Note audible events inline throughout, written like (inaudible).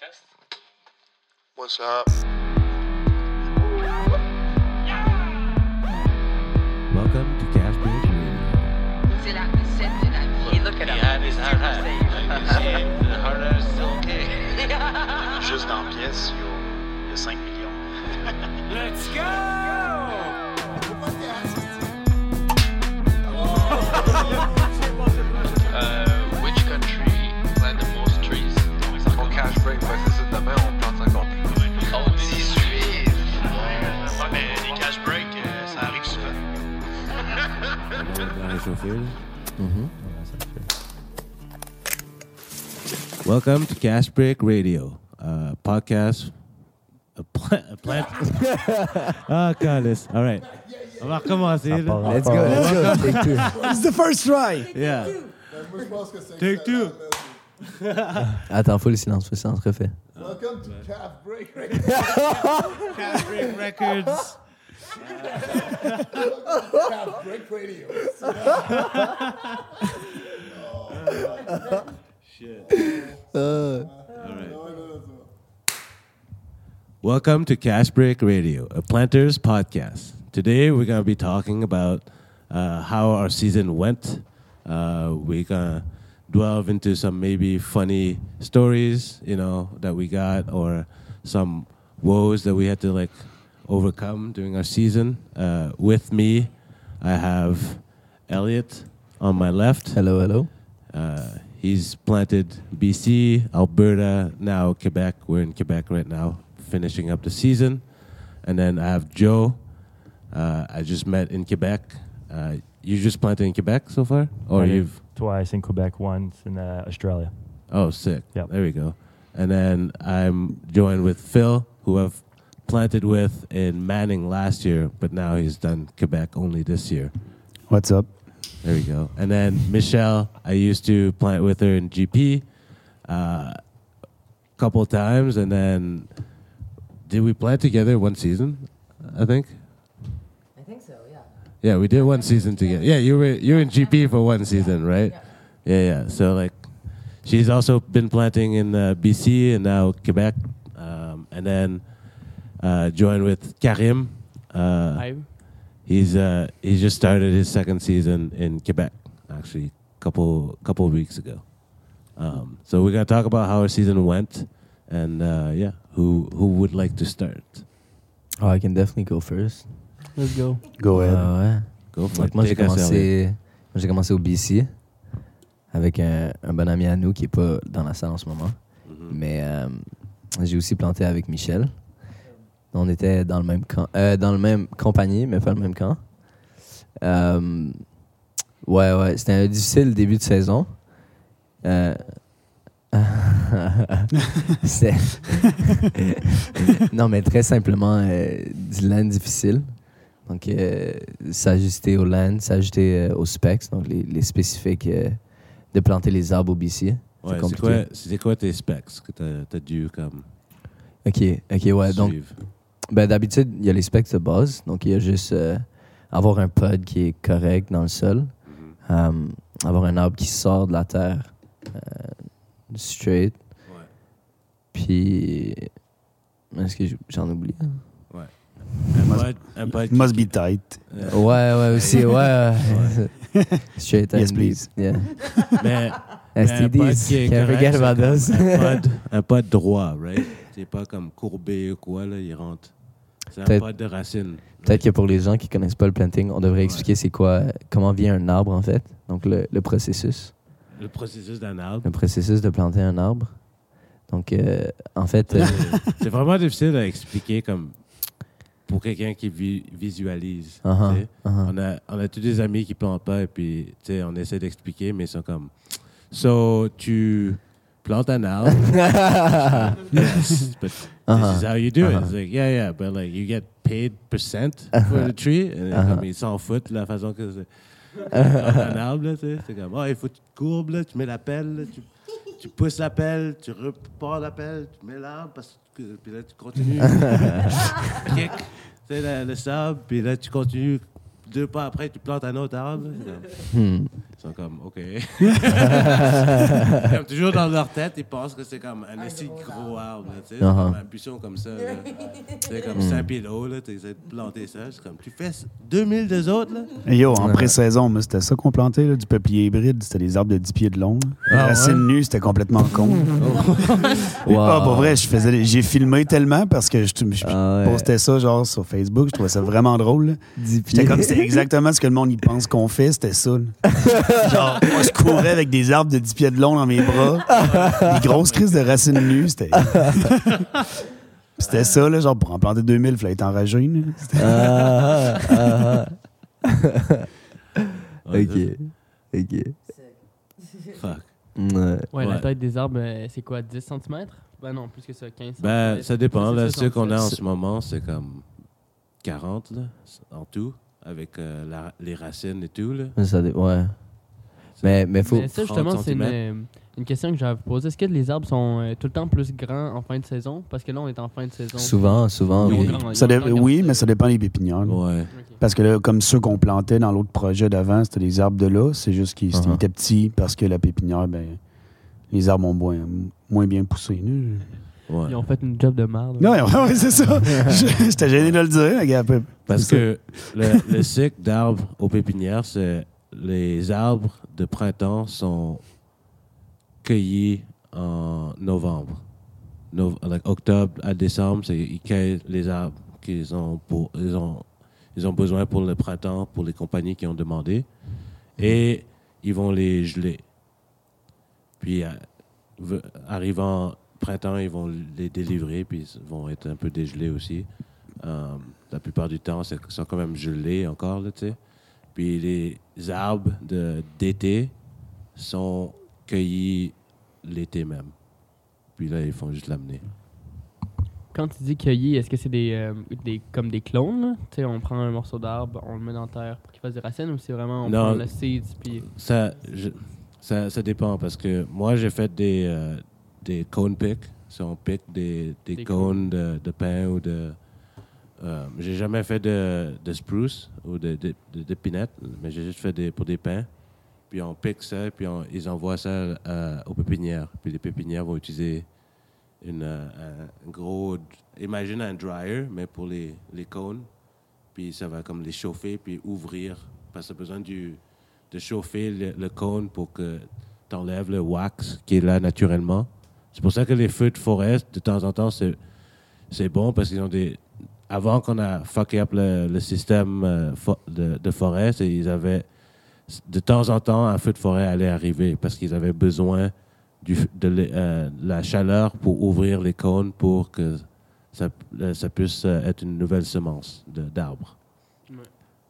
test. What's up? Welcome to Cash Break Radio. C'est la recette de la vie. Look, he had his hard hat. Like, you see, the hard hat is still okay. Juste dans la pièce, il y a- il y a 5 millions. Let's go! (laughs) Uh, (laughs) Welcome to Cash Break Radio, a podcast. A, pla- a plant. (laughs) Ah, calice. All right. On va recommencer. là. Let's go, let's go. Take two. It's the first try. Yeah. Take two. Attends, faut le silence, faut le silence, refait. Welcome to Calf Break Records. (laughs) Cash Break Records. Calf Break Radio. Welcome to Cash Break Radio, a planters podcast. Today we're going to be talking about uh, how our season went. Uh, we're going to delve into some maybe funny stories, you know, that we got, or some woes that we had to like overcome during our season. Uh, with me, I have Elliot on my left. Hello, hello. Uh, he's planted BC, Alberta, now Quebec. We're in Quebec right now, finishing up the season. And then I have Joe. Uh, I just met in Quebec. You just planted in Quebec so far, or Planted you've? twice in Quebec, once in uh, Australia. Oh, sick. Yep. There we go. And then I'm joined with Phil, who I've planted with in Manning last year, but now he's done Quebec only this year. What's up? There we go. And then Michelle, I used to plant with her in GP a uh, couple times, and then did we plant together one season? I think. I think so, yeah. Yeah, we did one season together. Yeah, you were you were in GP for one season, right? Yeah, yeah. So like, she's also been planting in uh, BC and now Quebec, um, and then uh, joined with Karim. Uh, He's uh, he just started his second season in Quebec, actually, couple couple of weeks ago. Um, so we're gonna talk about how our season went, and uh, yeah, who who would like to start? Oh, I can definitely go first. Let's go. Go ahead. Ah ouais. Go for Donc, it. moi, j'ai commencé, j'ai commencé au BC avec un, un bon ami à nous qui est pas dans la salle en ce moment. Mhm. Mais euh, j'ai aussi planté avec Michel. On était dans le même camp, euh, dans le même compagnie, mais pas le même camp. Euh, ouais, ouais, c'était un difficile début de saison. Euh, (laughs) (laughs) non, mais très simplement, euh, du land difficile. Donc, euh, s'ajuster au land, s'ajuster euh, aux specs, donc les, les spécifiques euh, de planter les arbres au BC. Ouais, c'est quoi, c'est quoi tes specs que t'as as dû comme Ok, ok, ouais. Donc, suivre? ben, d'habitude, il y a les specs de base. Donc, il y a juste euh, avoir un pod qui est correct dans le sol, euh, avoir un arbre qui sort de la terre euh, straight. Ouais. Puis, est-ce que j'en oublie? Must- pod Must be tight. Ouais, ouais, aussi, ouais. straight (laughs) Yes, please. Yeah. mais, (laughs) mais STDs, can't forget about those. Un pod droit, right? (laughs) C'est pas comme courbé ou quoi, là, il rentre. C'est un Peut-être- pod de racine. Peut-être que pour les gens qui connaissent pas le planting, on devrait expliquer c'est quoi, comment vient un arbre en fait. Donc le, le processus, Le processus d'un arbre. le processus de planter un arbre. Donc euh, en fait, euh, C'est vraiment difficile à expliquer comme pour quelqu'un qui vi- visualise. uh-huh, uh-huh. On, a, on a tous des amis qui plantent pas et puis on essaie d'expliquer, mais ils sont comme So, tu plantes un arbre? yes, (laughs) but this Uh-huh. is how you do it. Uh-huh. It's like, yeah, yeah, but like you get paid percent for the tree. And Uh-huh. comme ils s'en foutent de la façon que c'est. (laughs) un arbre, là, tu sais. C'est comme, oh, il faut que tu courbes, là, tu mets la pelle, là, tu, tu pousses la pelle, tu repars la pelle, tu mets l'arbre, parce que, puis là, tu continues. Kick, tu sais, le, le sable, puis là, tu continues. Deux pas après, tu plantes un autre arbre. Hmm. Ils sont comme, OK. comme toujours dans leur tête, ils pensent que c'est comme un assez gros arbre. là, tu sais, C'est Uh-huh. comme un buisson comme ça. C'est comme 5 pieds de haut. Tu essaies de planter ça. C'est comme, tu fais 2000 des autres. Là. Et Yo, en pré-saison, c'était ça qu'on plantait, là, du peuplier hybride. C'était des arbres de 10 pieds de long. Ah, Les racines nues, c'était complètement con. (laughs) Wow. Ah, pour vrai, je faisais, j'ai filmé tellement parce que je, je Ah ouais. postais ça genre sur Facebook. Je trouvais ça vraiment drôle. J'étais pieds. comme, c'était exactement ce que le monde y pense qu'on fait, c'était ça. là. genre, moi, je courais avec des arbres de 10 pieds de long dans mes bras, des grosses crises de racines nues. C'était. (laughs) C'était ça, là, genre, pour en planter 2000, il fallait être enragé. là. C'était- Ah, ah, ah. (laughs) Ouais, ok. Ok. Fuck. Ouais. Ouais, Ouais. la taille des arbres, euh, c'est quoi, 10 cm? Ben non, plus que ça, 15 cm. Ben, ça dépend. Là, ceux qu'on a en ce moment, c'est comme 40 là, en tout, avec euh, la- les racines et tout. Là. Ça ouais. Mais, mais faut. Mais ça, 30 justement, c'est une, euh, une question que j'avais à vous poser. Est-ce que les arbres sont euh, tout le temps plus grands en fin de saison? Parce que là, on est en fin de saison. Souvent, souvent, oui. grand- Ça grand- oui, mais ça dépend des pépinières. Ouais. Parce que là, comme ceux qu'on plantait dans l'autre projet d'avant, c'était des arbres de là. C'est juste qu'ils Uh-huh. étaient petits parce que la pépinière, ben, les arbres ont moins, moins bien poussé. là. Ouais. Ils ont fait une job de merde. Non, ouais, c'est ça. (laughs) J'étais gêné de le dire. les gars, Parce que le, le cycle d'arbres aux pépinières, c'est les arbres de printemps sont cueillis en novembre. No- like octobre à décembre, c'est ils cueillent les arbres qu'ils ont pour ils ont ils ont besoin pour le printemps pour les compagnies qui ont demandé et ils vont les geler. Puis euh, arrivant printemps, ils vont les délivrer puis ils vont être un peu dégelés aussi. Euh, la plupart du temps, ils sont quand même gelés encore, tu sais. Puis les arbres de- d'été sont cueillis l'été même. Puis là, ils font juste l'amener. Quand tu dis cueillir, est-ce que c'est des, euh, des, comme des clones? sais, on prend un morceau d'arbre, on le met dans la terre pour qu'il fasse des racines ou c'est vraiment on Non. prend le seed puis. Ça, je- ça, ça dépend parce que moi, j'ai fait des, euh, des cone picks. Si on pique des, des, Des cônes de, de pin ou de. euh, j'ai jamais fait de, de spruce ou de, de, de, pinette, mais j'ai juste fait des, pour des pins. Puis on pique ça, puis on- ils envoient ça euh, aux pépinières. Puis les pépinières vont utiliser une, euh, un gros. Imagine un dryer, mais pour les, les cônes. Puis ça va comme les chauffer, puis ouvrir. Parce que tu as besoin du, de chauffer le, le cône pour que tu enlèves le wax qui est là naturellement. C'est pour ça que les feux de forêt, de temps en temps, c'est, c'est bon parce qu'ils ont des. Avant qu'on a fucké up le, le système euh, de, de forêt, ils avaient. De temps en temps, un feu de forêt allait arriver parce qu'ils avaient besoin du, de, euh, la chaleur pour ouvrir les cônes pour que ça, euh, ça puisse être une nouvelle semence de- d'arbre.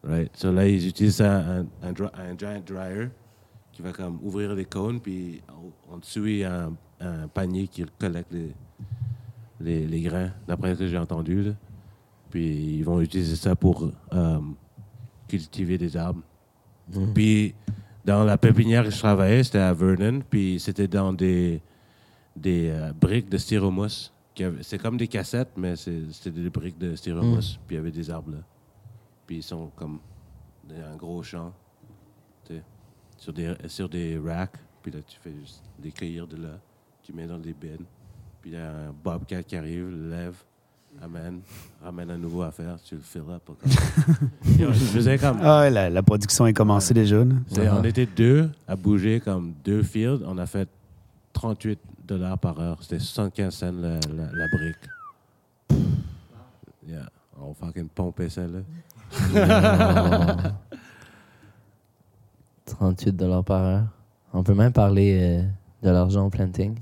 Right? So là, ils utilisent un, un giant dryer qui va comme ouvrir les cônes, puis en, en dessous, il y a un, un panier qui collecte les, les, les grains, d'après ce que j'ai entendu. là. Puis ils vont utiliser ça pour euh, cultiver des arbres. Puis dans la pépinière que je travaillais, c'était à Vernon, puis c'était dans des, des euh, briques de styromousse. C'est comme des cassettes, mais c'était des briques de styromousse, puis il y avait des arbres là. Puis ils sont comme un gros champ, sur des, sur des racks. Puis là, tu fais juste les cueillir de là, tu mets dans des bins. Puis il y a un bobcat qui arrive, le lève, amène, ramène un nouveau affaire, tu le fill up. (laughs) je faisais comme. Ah la, la production est commencée déjà. là. C'est- On était deux à bouger comme deux fields. On a fait 38 dollars par heure. C'était 75 cents la, la, la brique. Yeah. On fucking pompait ça là. (laughs) 38 par heure. On peut même parler euh, de l'argent au planting.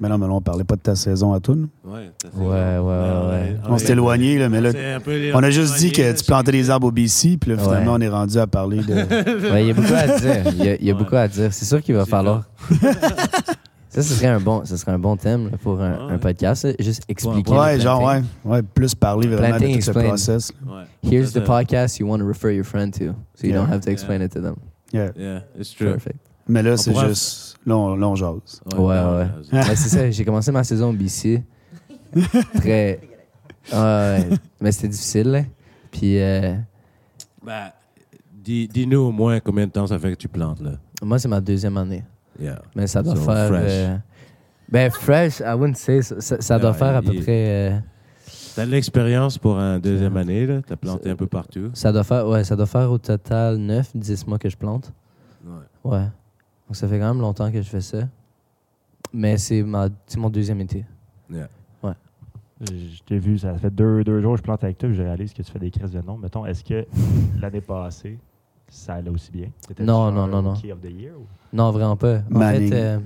Mais non, mais là, on parlait pas de ta saison à tout. Ouais, Ouais, ouais, ouais, ouais. On s'est éloigné, là, mais là, C'est un peu les- on a juste dit que tu plantais des arbres au BC, puis là, finalement, Ouais. on est rendu à parler de. (laughs) Ouais, il y a beaucoup à dire. Il y a, il y a Ouais. beaucoup à dire. C'est sûr qu'il va falloir. (laughs) ça, ce serait un bon, ce serait un bon thème là, pour un, Ouais. un podcast. Juste expliquer. Ouais, genre, ouais. Ouais, plus parler vraiment Planting de tout ce explain. process. là. Ouais. Here's the podcast you want to refer your friend to, so you Yeah. don't have to Yeah. explain it to them. Yeah. Yeah, it's true. Perfect. Mais là, On c'est pourra- juste. Là, on, là, on jase. Ouais, ouais. c'est ça, j'ai commencé ma saison au BC. (laughs) Très. Ouais, mais c'était difficile, là. Puis, euh, Ben, dis- dis-nous au moins combien de temps ça fait que tu plantes là. Moi, c'est ma deuxième année. Yeah. Mais ça doit So, faire. fresh. euh, ben, fresh, I wouldn't say. Ça, ça- ça doit Yeah, faire à peu il- près. euh, T'as de l'expérience pour un deuxième année, là? T'as planté un peu partout? ça, doit faire, ouais, ça doit faire au total 9, 10 mois que je plante. Ouais. Ouais. Donc, ça fait quand même longtemps que je fais ça. Mais c'est ma- c'est mon deuxième été. Yeah. Je t'ai vu, ça fait deux, deux jours que je plante avec toi, je réalise que tu fais des crises de nom. Mettons, est-ce que l'année passée, ça allait aussi bien? T'étais Non, non, non, non. Key of the Year? Ou? Non, vraiment pas. En Manning. fait, euh,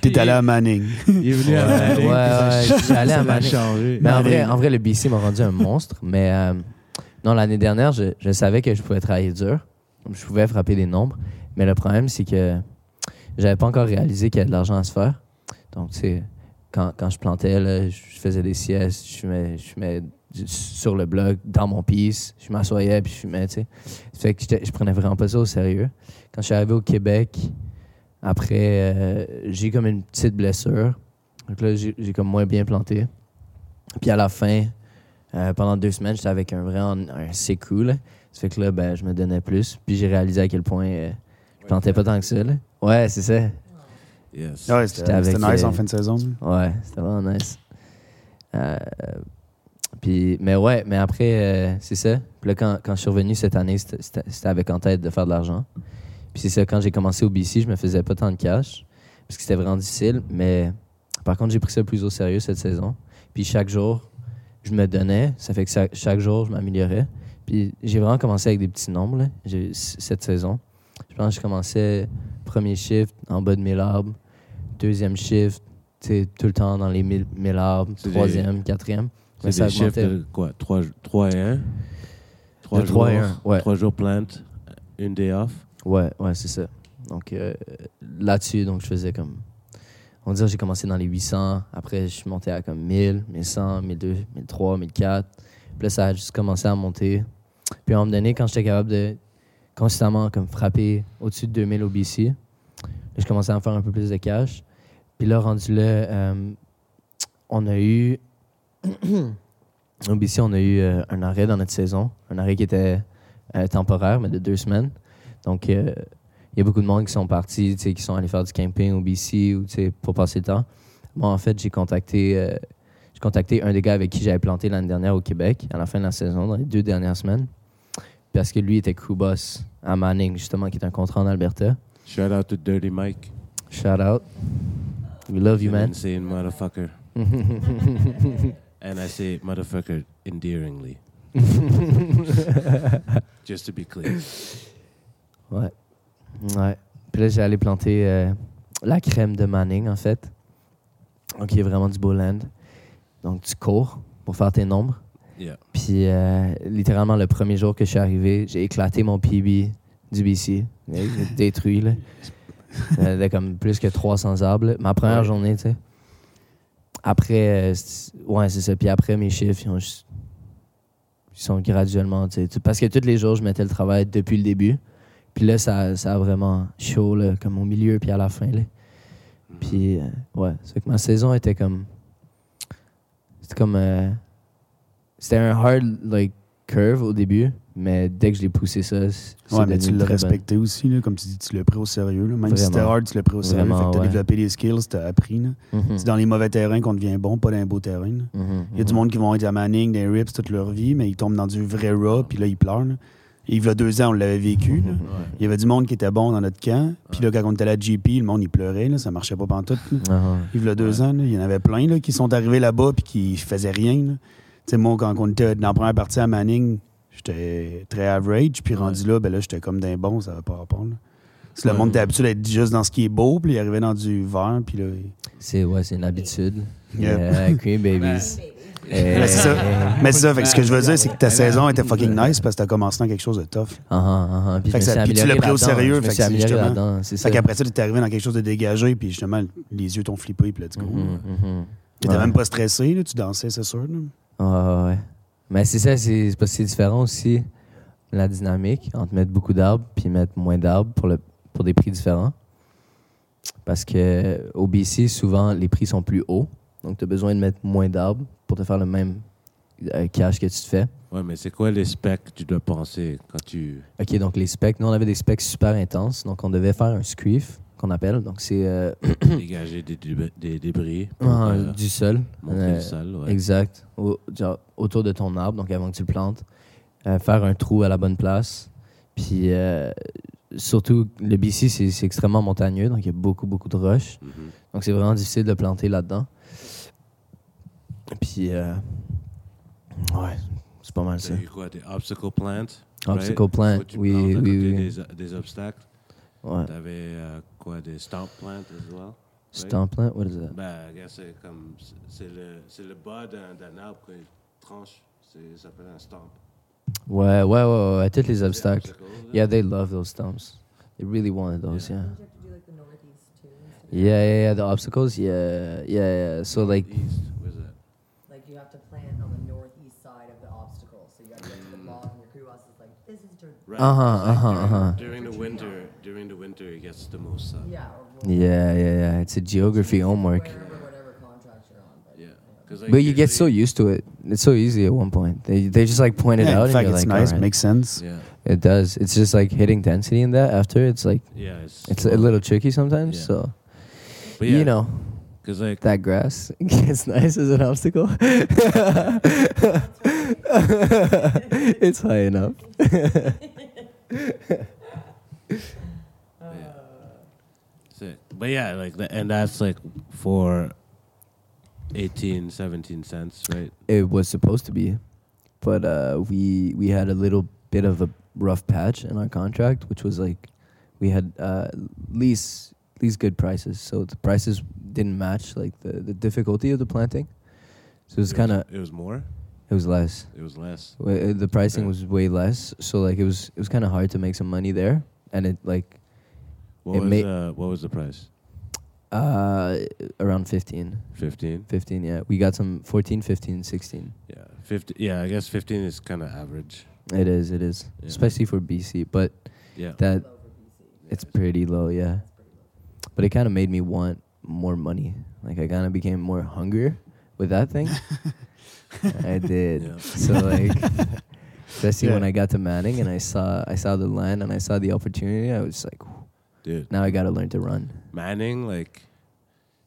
T'es allé- à Manning. Il est venu à Ouais, Manning, ouais, ouais, je suis allé à (laughs) Manning. changé. Mais en vrai, en vrai, le BC m'a rendu un monstre. Mais euh, non, l'année dernière, je, je savais que je pouvais travailler dur. Je pouvais frapper des nombres. Mais le problème, c'est que j'avais pas encore réalisé qu'il y a de l'argent à se faire. Donc, tu sais, quand, quand je plantais, je faisais des siestes, je fumais, je fumais sur le blog, dans mon piece, je m'assoyais puis je fumais, tu sais. Fait que je prenais vraiment pas ça au sérieux. Quand je suis arrivé au Québec, après, euh, j'ai comme une petite blessure. Donc là, j'ai comme moins bien planté. Puis à la fin, euh, pendant deux semaines, j'étais avec un vrai un, un là. Ça fait que là, ben, je me donnais plus. Puis j'ai réalisé à quel point euh, plantais pas tant que ça. Là. Ouais, c'est ça. Yes. Ouais, J'étais c'était nice euh, en fin de saison. Ouais, c'était vraiment nice. Euh, puis, mais ouais, mais après, euh, c'est ça. Puis là, quand, quand je suis revenu cette année, c'était- avec en tête de faire de l'argent. Puis c'est ça, quand j'ai commencé au BC, je me faisais pas tant de cash, parce que c'était vraiment difficile. Mais par contre, j'ai pris ça plus au sérieux cette saison. Puis chaque jour, je me donnais. Ça fait que chaque jour, je m'améliorais. Puis j'ai vraiment commencé avec des petits nombres là, cette saison. Je pense que je commençais premier shift en bas de 1000 arbres, deuxième shift, tout le temps dans les 1000 1000 arbres, C'est des- troisième, quatrième. C'est ça des augmentait. de quoi? 3, et 1 De trois et un, ouais. 3 jours plant, une day off? Ouais, ouais, c'est ça. Donc euh, là-dessus, donc je faisais comme. On dirait que j'ai commencé dans les 800. Après, je suis monté à comme 1000, 1100, 1200, 1003, 1004. Puis là, ça a juste commencé à monter. Puis à un moment donné, quand j'étais capable de constamment comme frapper au-dessus de 2000 au BC, là, je commençais à faire un peu plus de cash. Puis là, rendu là, euh, on a eu. (clears throat) au BC, on a eu euh, un arrêt dans notre saison. Un arrêt qui était euh, temporaire, mais de deux semaines. Donc, il y a beaucoup de monde qui sont partis, qui sont allés faire du camping au BC ou, pour passer le temps. Moi, en fait, j'ai contacté, j'ai contacté un des gars avec qui j'avais planté l'année dernière au Québec, à la fin de la saison, dans les deux dernières semaines. Parce que lui était crew boss à Manning, justement, qui est un contrat en Alberta. Shout out to Dirty Mike. Shout out. We love you, An man. Insane motherfucker. (laughs) And I say motherfucker endearingly. (laughs) Just to be clear. Ouais. Ouais. Puis là, j'ai allé planter euh, la crème de Manning, en fait. Donc, il y a vraiment du beau land. Donc, tu cours pour faire tes nombres. Yeah. Puis, euh, littéralement, le premier jour que je suis arrivé, j'ai éclaté mon PB du BC. (laughs) Détruit, là. Avait comme plus que 300 arbres. là. Ma première Ouais. journée, tu sais. Après, euh, ouais, c'est ça. Puis après, mes chiffres, ils, ont juste- ils sont graduellement, tu sais. Parce que tous les jours, je mettais le travail depuis le début. Puis là, ça, ça a vraiment chaud, là, comme au milieu, puis à la fin, là. Puis, euh, ouais, c'est que ma saison était comme. C'était comme. C'était un hard, like, curve au début, mais dès que je l'ai poussé ça, c'est Ouais, mais tu l'as respecté aussi, là, comme tu dis, tu l'as pris au sérieux. là. Même si c'était hard, tu l'as pris au sérieux. Vraiment, fait que t'as ouais. développé des skills, t'as appris. là. Mhm. C'est dans les mauvais terrains qu'on devient bon, pas dans les beaux terrains. Mhm, Il y a du mhm. monde qui vont être à Manning, des rips toute leur vie, mais ils tombent dans du vrai raw, puis là, ils pleurent. Et il y a deux ans, on l'avait vécu. Il y avait du monde qui était bon dans notre camp. Puis là, quand on était à la GP, le monde, il pleurait. Là, ça marchait pas pantoute. Là. Ah, Il y a deux ans, là, il y en avait plein là, qui sont arrivés là-bas puis qui faisaient rien. là. Tu sais, moi, quand on était dans la première partie à Manning, j'étais très average. Puis rendu là, ben là, j'étais comme d'un bon, ça va pas rapport. Là. Si le Ouais. monde était habitué d'être juste dans ce qui est beau, puis il arrivait dans du vert, puis là... il- C'est ouais, c'est une habitude. Yeah, Cream (laughs) Babies. Mais c'est ça. eh, Mais c'est ça, fait que ce que je veux dire, c'est que ta saison était fucking nice parce que t'as commencé dans quelque chose de tough. ah, ah, ah, Puis Fait que ça- puis tu l'as pris au sérieux, fait amélioré justement- là-dedans, c'est ça. Fait qu'après ça, t'es arrivé dans quelque chose de dégagé, puis justement, les yeux t'ont flippé, puis let's go. Mhm, mhm. T'étais Ouais. même pas stressé, là, tu dansais, c'est sûr. là. Ouais, ouais. Mais c'est ça, c'est parce que c'est différent aussi, la dynamique, entre mettre beaucoup d'arbres puis mettre moins d'arbres pour, le, pour des prix différents. Parce que au BC, souvent, les prix sont plus hauts. Donc, tu as besoin de mettre moins d'arbres pour te faire le même euh, cash que tu te fais. Ouais, mais c'est quoi les specs que tu dois penser quand tu. OK, donc les specs, nous, on avait des specs super intenses. Donc, on devait faire un screef, qu'on appelle. Donc, c'est euh, (coughs) dégager des, débris- des ah, euh, du sol. montrer Euh, sol. Ouais. Exact. Au- genre, autour de ton arbre, donc avant que tu le plantes. Faire un trou à la bonne place. Puis, surtout, le BC, c'est extrêmement montagneux. Donc, il y a beaucoup, beaucoup de roches. Mhm. Donc, c'est vraiment difficile de planter là-dedans. Puis, ouais, c'est pas mal ça. Quoi Des obstacle plants Obstacle right? plant, tu oui, oui, oui. Des, des obstacles. Ouais. T'avais euh, quoi Des stomp plants as well Stamp plant, what is that? Ben, regarde, c'est comme. c'est- C'est le, c'est le bas d'un d'un arbre quand il tranche. C'est- Ça s'appelle un stomp. Ouais, ouais, ouais, ouais, tous les obstacles. Obstacle. Yeah, they love those stumps. They really wanted those, yeah. Don't you have to do like the northeast too? instead of- Yeah, yeah, yeah, the obstacles, yeah, yeah, yeah. So, like, East, where's that Like you have to plant on the northeast side of the obstacle. So you have to get to the bottom. Your crew boss is like, this is to Right. Uh-huh, uh-huh, uh-huh. During the winter, during the winter, it gets the most sun. yeah. Yeah, yeah, yeah. It's a geography homework. Wherever, whatever contract you're on. But, Yeah. you like, But you get so usually- used to it. It's so easy at one point. They, they just like point it Yeah, out in and fact, you're it's like, nice. "Alright." Makes sense. Yeah. It does. It's just like hitting density in that after. It's like, Yeah. It's, it's a little tricky sometimes. Yeah. So, But yeah, you know, Because, like, that grass (laughs) gets nice as an obstacle. (laughs) it's high enough. (laughs) Sick. But yeah, like, the, and that's like for 18, 17 cents, right? It was supposed to be, but uh, we we had a little bit of a rough patch in our contract, which was like we had uh, least least good prices. So the prices didn't match like the, the difficulty of the planting. So it was kind of It was more. it was less. It was less. Uh, The pricing was way less. So like it was it was kind of hard to make some money there, and it like What It was may- uh, what was the price? uh around 15 Fifteen. 15 yeah we got some 14 15 16 Yeah, fifty. Yeah, I guess fifteen is kind of average. it is it is Yeah. especially for bc but Yeah. that Low for BC. it's pretty low yeah but it kind of made me want more money like i kind of became more hungrier with that thing (laughs) i did Yeah. so like (laughs) especially when Yeah. i got to manning and i saw i saw the land and i saw the opportunity i was like "Whew, Dude, now i gotta learn to run Manning, like,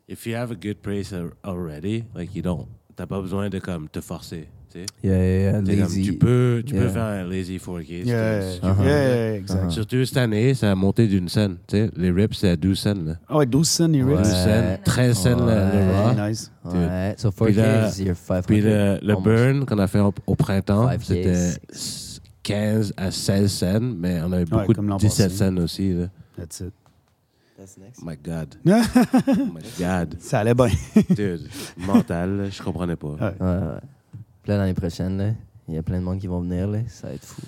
if you have a good place al- already, like, you don't. T'as pas besoin de comme te forcer. Tu sais. yeah yeah yeah comme, tu peux, tu peux yeah. faire un lazy 4K. si tu- Yeah, Uh-huh. yeah, exact. Uh-huh. Surtout cette année, ça a monté d'une scène. Tu sais, les rips, c'est à 12 cents. Là. Ah ouais, 12 cents, les Ouais. rips. 12 cents, 13 cents le- le Ouais. raw. Very nice. Ouais, so Puis 4K là- is your 500. Puis le, burn qu'on a fait au, au printemps, 5K, c'était six. 15 à 16 cents, mais on a eu beaucoup de l'an 17 passé. cents aussi. Là. That's it. That's next. My God. (laughs) my God. Ça allait bien. (laughs) Dude, mental, là, je comprenais pas. Ouais. Ouais, ouais. Puis là, l'année prochaine, là, il y a plein de monde qui vont venir, là. Ça va être fou.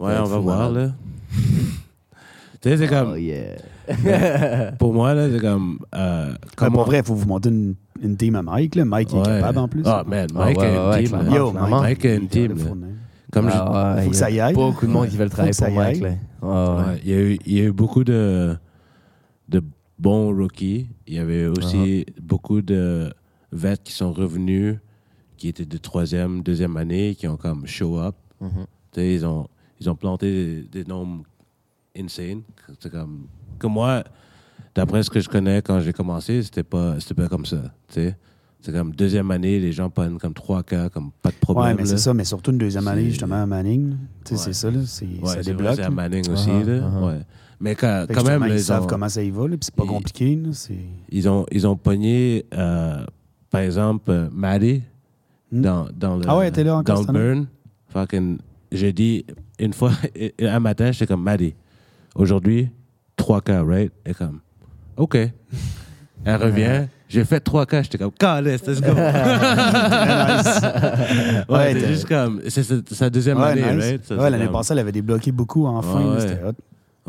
Ouais, Ouais, on va voir, malade. là. (laughs) tu sais, c'est Oh, comme. yeah. Pour moi, là, c'est comme. Euh, Comme comment- pour vrai, il faut vous monter une, une team à Mike. Là. Mike il est Ouais. capable en plus. Ah, man, Ah, Mike ouais, a ouais, une team. Yo. Mike a une team. Le. Comme je- Ah, ouais, Faut que il y ça a y aille. Beaucoup de monde Ouais. qui veulent Faut travailler que ça pour y Mike, là. Ouais, il, y a eu, il y a eu beaucoup de, de bons rookies. Il y avait aussi Uh-huh. beaucoup de vets qui sont revenus, qui étaient de troisième, deuxième année, qui ont comme show up. Mhm. Tu sais, ils ont, ils ont planté des, des nombres insane. C'est comme, comme moi, d'après ce que je connais quand j'ai commencé, c'était pas, c'était pas comme ça. tu sais. C'est comme deuxième année, les gens prennent comme 3 cas, comme pas de problème. Ouais, mais c'est ça. Mais surtout une deuxième année, justement, à Manning. Tu sais, Ouais. c'est ça, là. Ouais, ça débloque. C'est à. Manning aussi. Uh-huh, là. uh-huh. Ouais. Mais quand, quand même, ils ils savent ont- comment ça y va, là, puis c'est pas ils- compliqué. là, ils ont, ils ont pogné, euh, par exemple, euh, Maddie Hmm? dans, dans le, Ah ouais, t'es là encore dans le burn. Fucking, j'ai dit une fois, (laughs) un matin, j'étais comme Maddie. Aujourd'hui, 3 cas, right? Et comme, OK. Elle revient. J'ai fait 3 cas. J'étais comme, Calisse, let's go. (laughs) ouais, Ouais, c'est juste comme, c'est sa- deuxième Ouais, année, nice. right? Ça, Ouais, l'année comme- passée, elle avait débloqué beaucoup en fin. Ouais, ouais. C'était hot.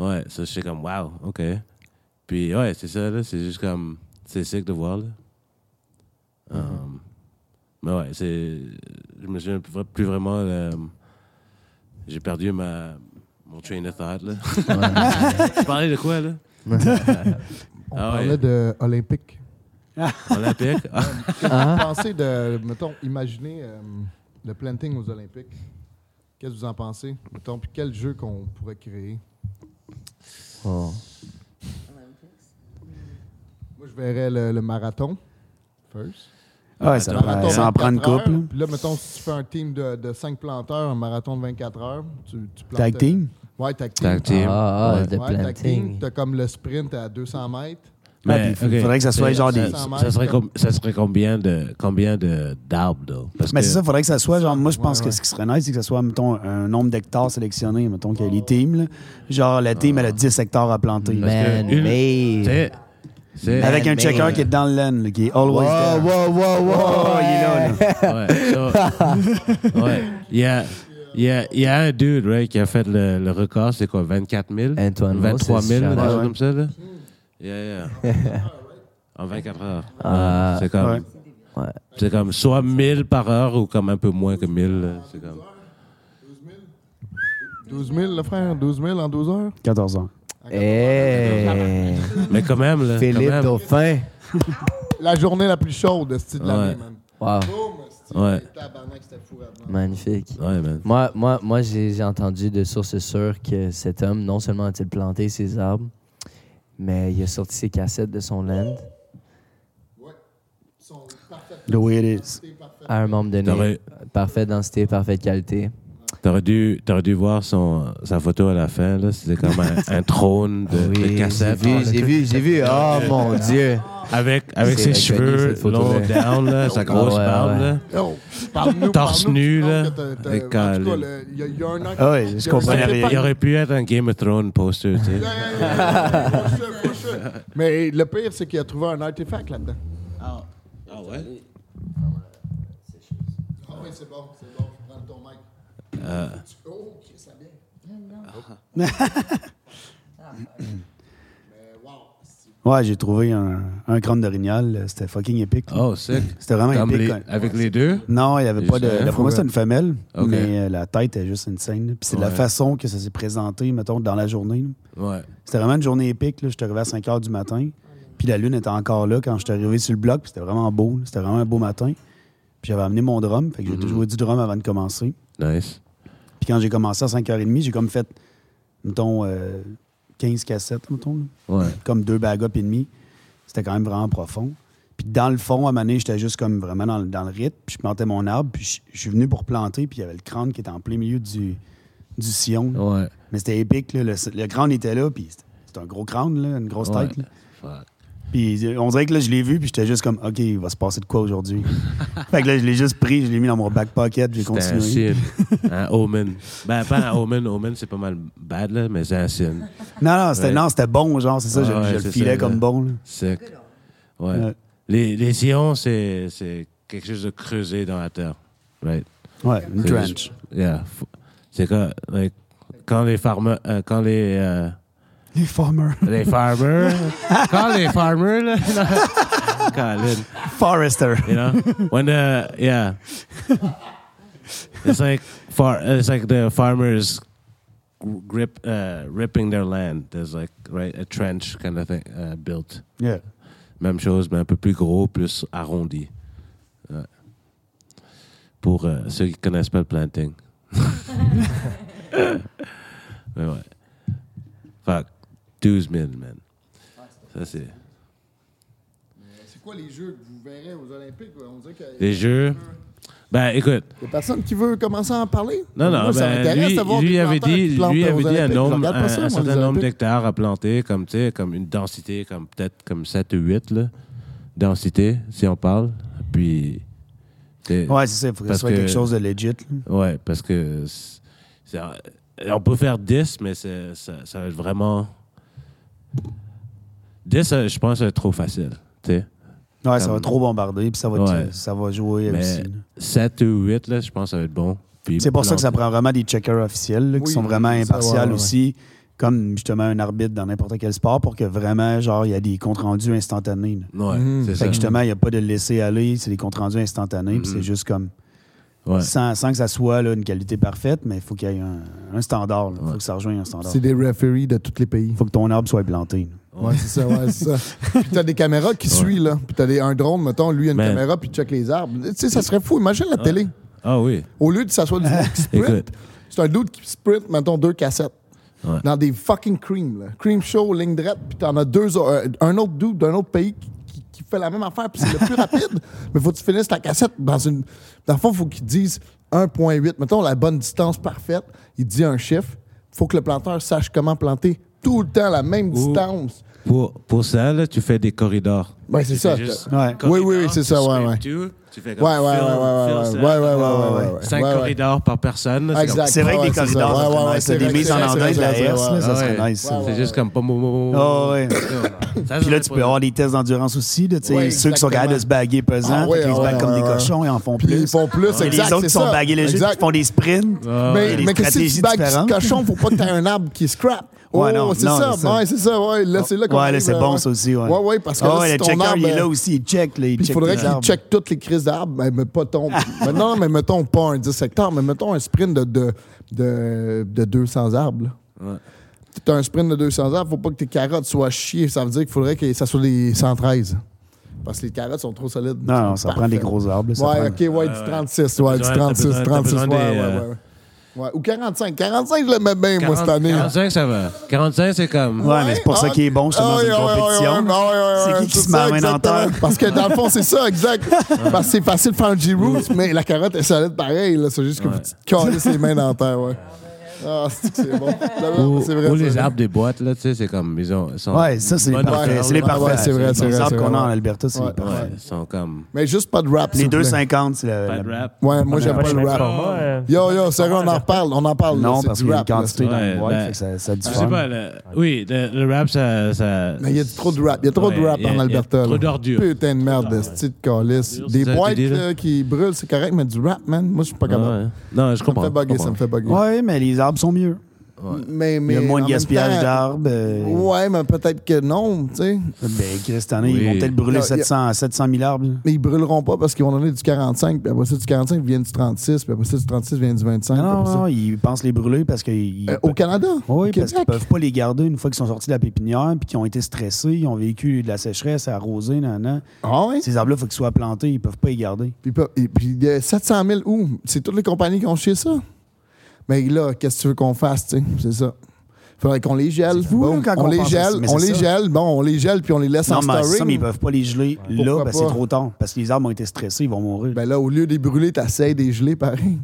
Ouais, ça, j'étais comme, wow, OK. Puis, ouais, c'est ça, là. C'est juste comme, c'est sick de voir, là. Um, mais ouais, c'est. Je me souviens plus- vraiment. euh, J'ai perdu ma, mon train of thought, là. (laughs) tu parlais de quoi, là? (laughs) On Ah parlait ouais. de Olympique. (laughs) Olympique? (laughs) Ah, Qu'est-ce que vous pensez de, mettons, imaginez, euh, le planting aux Olympiques. Qu'est-ce que vous en pensez? Mettons, puis quel jeu qu'on pourrait créer? Oh. Moi, je verrais le, le marathon, first. Ouais, ça, marathon ça en prend une 24 couple. heures. Puis là, mettons, si tu fais un team de, de 5 planteurs, un marathon de 24 heures, tu, tu plantes. Tag team? Ouais, tag team. Tag team. Ah, ah, Ouais. de Ouais, tag team. planting. T'as comme le sprint à 200 mètres. Puis il faudrait que ça soit genre des- Ça, ça serait, com- ça serait combien de combien de d'arbres? Parce Mais que- c'est ça, il faudrait que ça soit, genre, moi, je pense Ouais, que ouais. ce qui serait nice, c'est que ça soit, mettons, un nombre d'hectares sélectionnés, mettons, qu'il y a les teams, là. Genre, la team, elle a 10 hectares à planter. Que Man une- c'est- Avec un Man checker made. qui est dans le land, là, qui est always there. wow, wow, Oh, il est là, là. Ouais, so- (laughs) ouais. Il y a, il y, a, il y a un dude right, qui a fait le, le record, c'est quoi, 24 000? Antoine 23 Moses, 000, shout quelque chose comme ça, là? Yeah, yeah. (laughs) en 24 heures. Ah, c'est comme, ouais. c'est comme soit 1000 par heure ou comme un peu moins que 1000. là. C'est comme... 12 000, le frère, 12 000 en 12 heures? 14 ans. Hey, Mais quand même, là. quand Philippe même. Dauphin. La journée la plus chaude de style de l'année, Ouais. man. Wow, style, Ouais. tabarnak, fou magnifique. Ouais, man. Moi, moi, moi j'ai j'ai entendu de sources sûres que cet homme, non seulement a-t-il planté ses arbres, mais il a sorti ses cassettes de son land. The way it is. à un membre donné. Parfaite densité, parfaite qualité. T'aurais dû, t'aurais dû voir son, sa photo à la fin, là. C'était comme un, un trône de, de Oui, j'ai vu, j'ai vu, j'ai vu. Oh mon Dieu. Avec, avec ses cheveux longs (laughs) down, là, sa grosse Ah ouais, barbe, là. Parle-nous, Torse parle-nous, nu, tu là, penses que t'as- t'as- avec en tout cas, Colin. le- Il y, a- il y a un an. Ah je Il, rien. aurait- il aurait pu être un Game of Thrones poster, tu sais. Mais le pire, c'est qu'il a trouvé un artefact là-dedans. Ah ouais? Ah oui, c'est bon, c'est bon. Je prends ton mic. Euh, Oh, ça vient. (laughs) Ouais, j'ai trouvé un, un crâne d'orignal. euh, C'était fucking épique. là. oh, sick. C'était vraiment Comme épique. les- quand- avec les deux? Non, il n'y avait pas de. moi, ouais. c'était une femelle, mais euh, la tête est juste insane. là. Puis c'est la façon que ça s'est présenté, mettons, dans la journée. là. Ouais. C'était vraiment une journée épique. là. J'étais arrivé à 5 h du matin. Puis la lune était encore là quand j'étais arrivé sur le bloc. Puis c'était vraiment beau. C'était vraiment un beau matin. Puis j'avais amené mon drum. Fait que j'ai Mhm. joué du drum avant de commencer. Nice. Puis quand j'ai commencé à 5h30, j'ai comme fait, mettons, euh, 15 cassettes, mettons. Ouais. Comme deux bag up et demi. C'était quand même vraiment profond. Puis dans le fond, à un moment donné, j'étais juste comme vraiment dans, le- dans le rythme. Puis je plantais mon arbre. Puis je, je suis venu pour planter. Puis il y avait le crâne qui était en plein milieu du, du sillon. Ouais. Mais c'était épique. là. Le, le crâne était là. Puis c'était- c'était un gros crâne, là, une grosse Ouais. tête. là. Puis on dirait que là, je l'ai vu. Puis j'étais juste comme, OK, il va se passer de quoi aujourd'hui? (laughs) fait que là, je l'ai juste pris. Je l'ai mis dans mon back pocket. J'ai continué. signe. un (laughs) omen. Ben, pas un omen. Omen, c'est pas mal bad, là, mais c'est un signe. Non, non, c'était Ouais. non, c'était bon, genre, c'est ça. Je, ouais, je le c'est filais ça, comme là. bon. là. Sick. Ouais. Ouais. Les, les sillons, c'est, c'est quelque chose de creusé dans la terre. Right? Ouais, une C'est trench. juste- Yeah. C'est quand, like, quand les farmers, euh, quand les, euh, Les farmers. (laughs) les farmers, quand les farmers, (laughs) là, Colin, Forester. you know, when the, yeah, it's like far, it's like the farmers grip, uh, ripping their land. There's like, right, a trench kind of thing uh, built. Yeah. Même chose, mais un peu plus gros, plus arrondi. Ouais. Pour euh, ceux qui connaissent pas le planting. (laughs) mais ouais. Fuck. 12 000, man. Ça, c'est. C'est quoi les jeux que vous verrez aux Olympiques? On dirait que. Les jeux? Ben, écoute. Il y a personne qui veut commencer à en parler? Non, non, Moi, ben, lui, lui avait dit, lui avait dit un, nombre, un, ça, un certain nombre d'hectares à planter, comme, tu sais, comme une densité, comme peut-être comme 7 ou 8, là. Densité, si on parle. Puis. Ouais, c'est ça. Il faut que ce soit que- quelque chose de legit. là. Ouais, parce que on peut faire 10, mais c'est- ça, ça va être vraiment. 10, euh, je pense que ça va être trop facile. tu sais. Ouais, ça Comme- va trop bombarder, puis ça va, Ouais. ça va jouer Mais aussi. là. 7 ou 8, là, je pense que ça va être bon. Puis C'est pour ça que ça prend vraiment des checkers officiels là, qui Oui, sont vraiment ça, impartials ouais, ouais. aussi, comme justement un arbitre dans n'importe quel sport, pour que vraiment, genre, il y a des comptes rendus instantanés. là. Ouais, Mhm. c'est Fait ça. que justement, il n'y a pas de laisser aller, c'est des comptes rendus instantanés, puis Mhm. c'est juste comme. Ouais. Sans, sans que ça soit là, une qualité parfaite, mais il faut qu'il y ait un, un standard. Il faut Ouais. que ça rejoigne un standard. C'est des referees de tous les pays. Il faut que ton arbre soit planté. là. Ouais, c'est ça, ouais, c'est ça. Puis t'as des caméras qui Ouais. suivent, là. Puis t'as des, un drone, mettons, lui, a une Mais- caméra, puis il check les arbres. Tu sais, ça serait fou. Imagine la télé. Ah oui. Au lieu de ça soit du monde qui (laughs) sprint, c'est un dude qui sprint, mettons, deux cassettes. Ouais. Dans des fucking cream, là. Cream show, ligne droite, puis t'en as deux, euh, un autre dude d'un autre pays qui, qui- fait la même affaire, puis c'est le plus rapide. (laughs) Mais faut que tu finisses ta cassette dans une. Dans le fond, faut qu'il dise 1.8. Mettons la bonne distance parfaite. Il dit un chiffre. faut que le planteur sache comment planter tout le temps la même distance. Pour, pour ça, là, tu fais des corridors. Ouais, c'est ça. fais juste Ouais. Oui, oui, oui, c'est ça, ouais, sprint ouais. Tu fais Ouais, comme ouais, ouais, ouais, ouais, ouais, ouais, Cinq corridors par personne. c'est Exact. C'est vrai que ça. corridors, c'est Des mises en anglais de c'est la S, ça serait nice. ça. C'est juste comme... pom, pom. Ah ouais. Puis là, tu peux pas- avoir des tests d'endurance aussi. Là, tu sais, Ouais, ceux qui sont capables de se baguer pesant, qu'ils se baguent comme des cochons et en font plus. ils font plus, exact, les autres qui sont bagués légers, qui font des sprints. Ah, Mais, des que si tu bagues cochon, faut pas que tu aies un arbre qui scrap. Ouais, oh, non, c'est ça. c'est ça. Ouais, c'est ça. Ouais, là, c'est là qu'on Ouais, là, c'est bon, ouais. ça aussi. Ouais, Ouais, ouais, parce que Ah là, le ton checker, arbre, il est là aussi. Il check. Là, il Puis il check faudrait les qu'il check toutes les crises d'arbres. Mais, mais pas ton. (laughs) mais non, mais mettons pas un 10 hectares, mais mettons un sprint de, de, de, de 200 arbres. là. Ouais. Tu as un sprint de 200 arbres, faut pas que tes carottes soient chiées. Ça veut dire qu'il faudrait que ça soit des 113. Parce que les carottes sont trop solides. Non, non, ça prend des gros arbres. là, ça Ouais, prend- ok, ouais, du 36. Ouais, du besoin- t'as 36, besoin- t'as 36. besoin Ouais, des, ouais, euh, ouais, ouais. Ou 45. 45, je l'aimais bien, moi, cette 40 année. 45, ça va. 45, c'est comme... Ouais, mais c'est pour ça qu'il est bon, justement, Ah, dans une compétition. C'est qui qui se ça, met main exactement. terre? Parce que dans le fond, c'est ça, exact. Parce que c'est facile de faire un G-Roots, mais la carotte est solide pareil. là. C'est juste que Ouais. tu te les mains dans terre, ouais. Ah, c'est c'est bon. Ou, C'est vrai, ou c'est les arbres des boîtes, là, tu sais, c'est comme... Ils ont, sont Ouais, ça, c'est les parfaits. C'est les parfaits. c'est vrai, c'est Les arbres qu'on a en. Alberta, c'est les parfaits. Ils sont comme... Mais juste pas de rap. Les s'il vous plaît. 2,50, c'est Pas de rap. Ouais, moi, j'aime pas le rap. Yo, yo, sérieux, on en reparle. On en parle. Non, c'est parce du qu'il y a une quantité dans ben, ça, ça Je sais pas, oui, le, rap, ça... Mais il y a trop de rap. Il y a trop de rap en Alberta. trop d'ordures. Putain de merde, de ce type de calice. Des boîtes qui brûlent, c'est correct, mais du rap, man, moi, je suis pas capable. Non, je Ça me comprends. fait bugger, ça me fait bugger. Ouais, mais les arbres sont mieux. Mais, mais Il y a moins de gaspillage d'arbres. euh, Ouais, mais peut-être que non, tu sais. Ben, Chris, cette année, ils vont peut-être brûler Il y a- 700, 700 000 arbres. Mais ils brûleront pas parce qu'ils vont donner du 45, puis après ça, du 45 vient du 36, puis après ça, du 36 vient du 25. puis Non, ça- non, ils pensent les brûler parce qu'ils. Euh, au Canada? Oui, au parce qu'ils peuvent pas les garder une fois qu'ils sont sortis de la pépinière puis qu'ils ont été stressés, ils ont vécu de la sécheresse, arrosé, nan, nan. Ah oui? Ces arbres-là, il faut qu'ils soient plantés, ils peuvent pas les garder. Puis, puis il y a 700 000 où? C'est toutes les compagnies qui ont chié ça? Mais là, qu'est-ce que tu veux qu'on fasse, tu sais? C'est ça. Faudrait qu'on les gèle. Fou, Bon, hein, quand on on les gèle, on les ça. gèle, bon, on les gèle, puis on les laisse Non, en mais ça, storing. mais ils peuvent pas les geler là, Pourquoi ben, c'est trop tard. Parce que les arbres ont été stressés, ils vont mourir. Ben là, au lieu de les brûler, t'essayes de les geler pareil.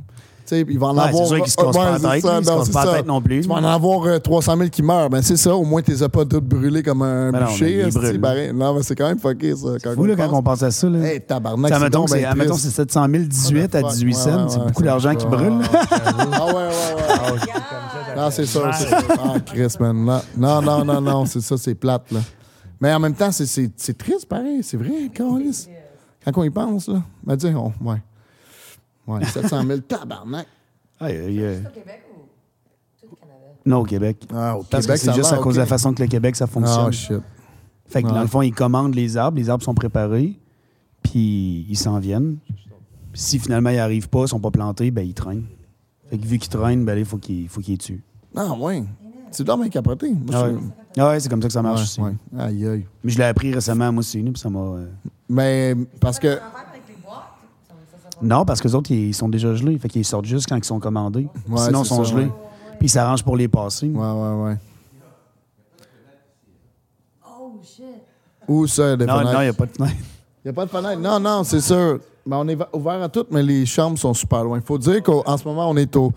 Il va en Ouais, avoir. c'est sûr qu'ils se cassent Ouais, pas la c'est tête, ça, ils se non, cassent c'est pas la ça. tête non plus. Tu vas en avoir euh, 300 000 qui meurent. Ben c'est ça, au moins, tu les as pas toutes brûlées comme un Ben non, mais bûcher. Non, mais c'est quand même fucké, ça. Quand Fou, là, quand on pense à ça. Là. Hey, tabarnak, c'est donc que c'est ben admettons, triste. c'est 700 000, 18 à Fuck, 18 ouais, cents. ouais, C'est ouais, beaucoup d'argent qui brûle. Ah ouais, ouais, ouais. (laughs) Non, c'est ça. c'est ça. Ah, Chris, man. Non, non, non, non, non, (laughs) c'est ça, c'est plate, là. Mais en même temps, c'est- triste, pareil. C'est vrai. Quand on y pense, là. Ben, dis, on, ouais. Ouais, (laughs) 700 000, tabarnak. Aïe, aïe, aïe. au Québec ou tout le Canada? Non, au Québec. Ah, au Parce Québec, que c'est juste va, à cause de la façon que le Québec, ça fonctionne. Ah, shit. Fait que Ouais. dans le fond, ils commandent les arbres, les arbres sont préparés, puis ils s'en viennent. Puis si finalement ils n'arrivent pas, ils sont pas plantés, ben ils traînent. Fait que vu qu'ils traînent, ben là, il faut qu'ils faut qu'ils les tuent. Ah, ouais. C'est dommage bien capoté. Moi, Ah je- ouais, Ah ouais, c'est comme ça que ça marche Ouais, aussi. ouais. Aïe, aïe. Mais je l'ai appris récemment, moi aussi, puis ça m'a. euh, Mais parce que. avec les boîtes, ça, ça, ça, Non, parce que les autres, ils sont déjà gelés. Fait qu'ils sortent juste quand ils sont commandés. Ouais, Sinon, ils sont ça, gelés. ouais. Puis ils s'arrangent pour les passer. Ouais, ouais, ouais. Oh shit. Où ça, des Non, fenêtres? non, il n'y a pas de fenêtre. Il n'y a pas de fenêtre. Non, non, c'est sûr. Ben, on est ouvert à tout, mais les chambres sont super loin. Il faut dire qu'en ce moment, on est au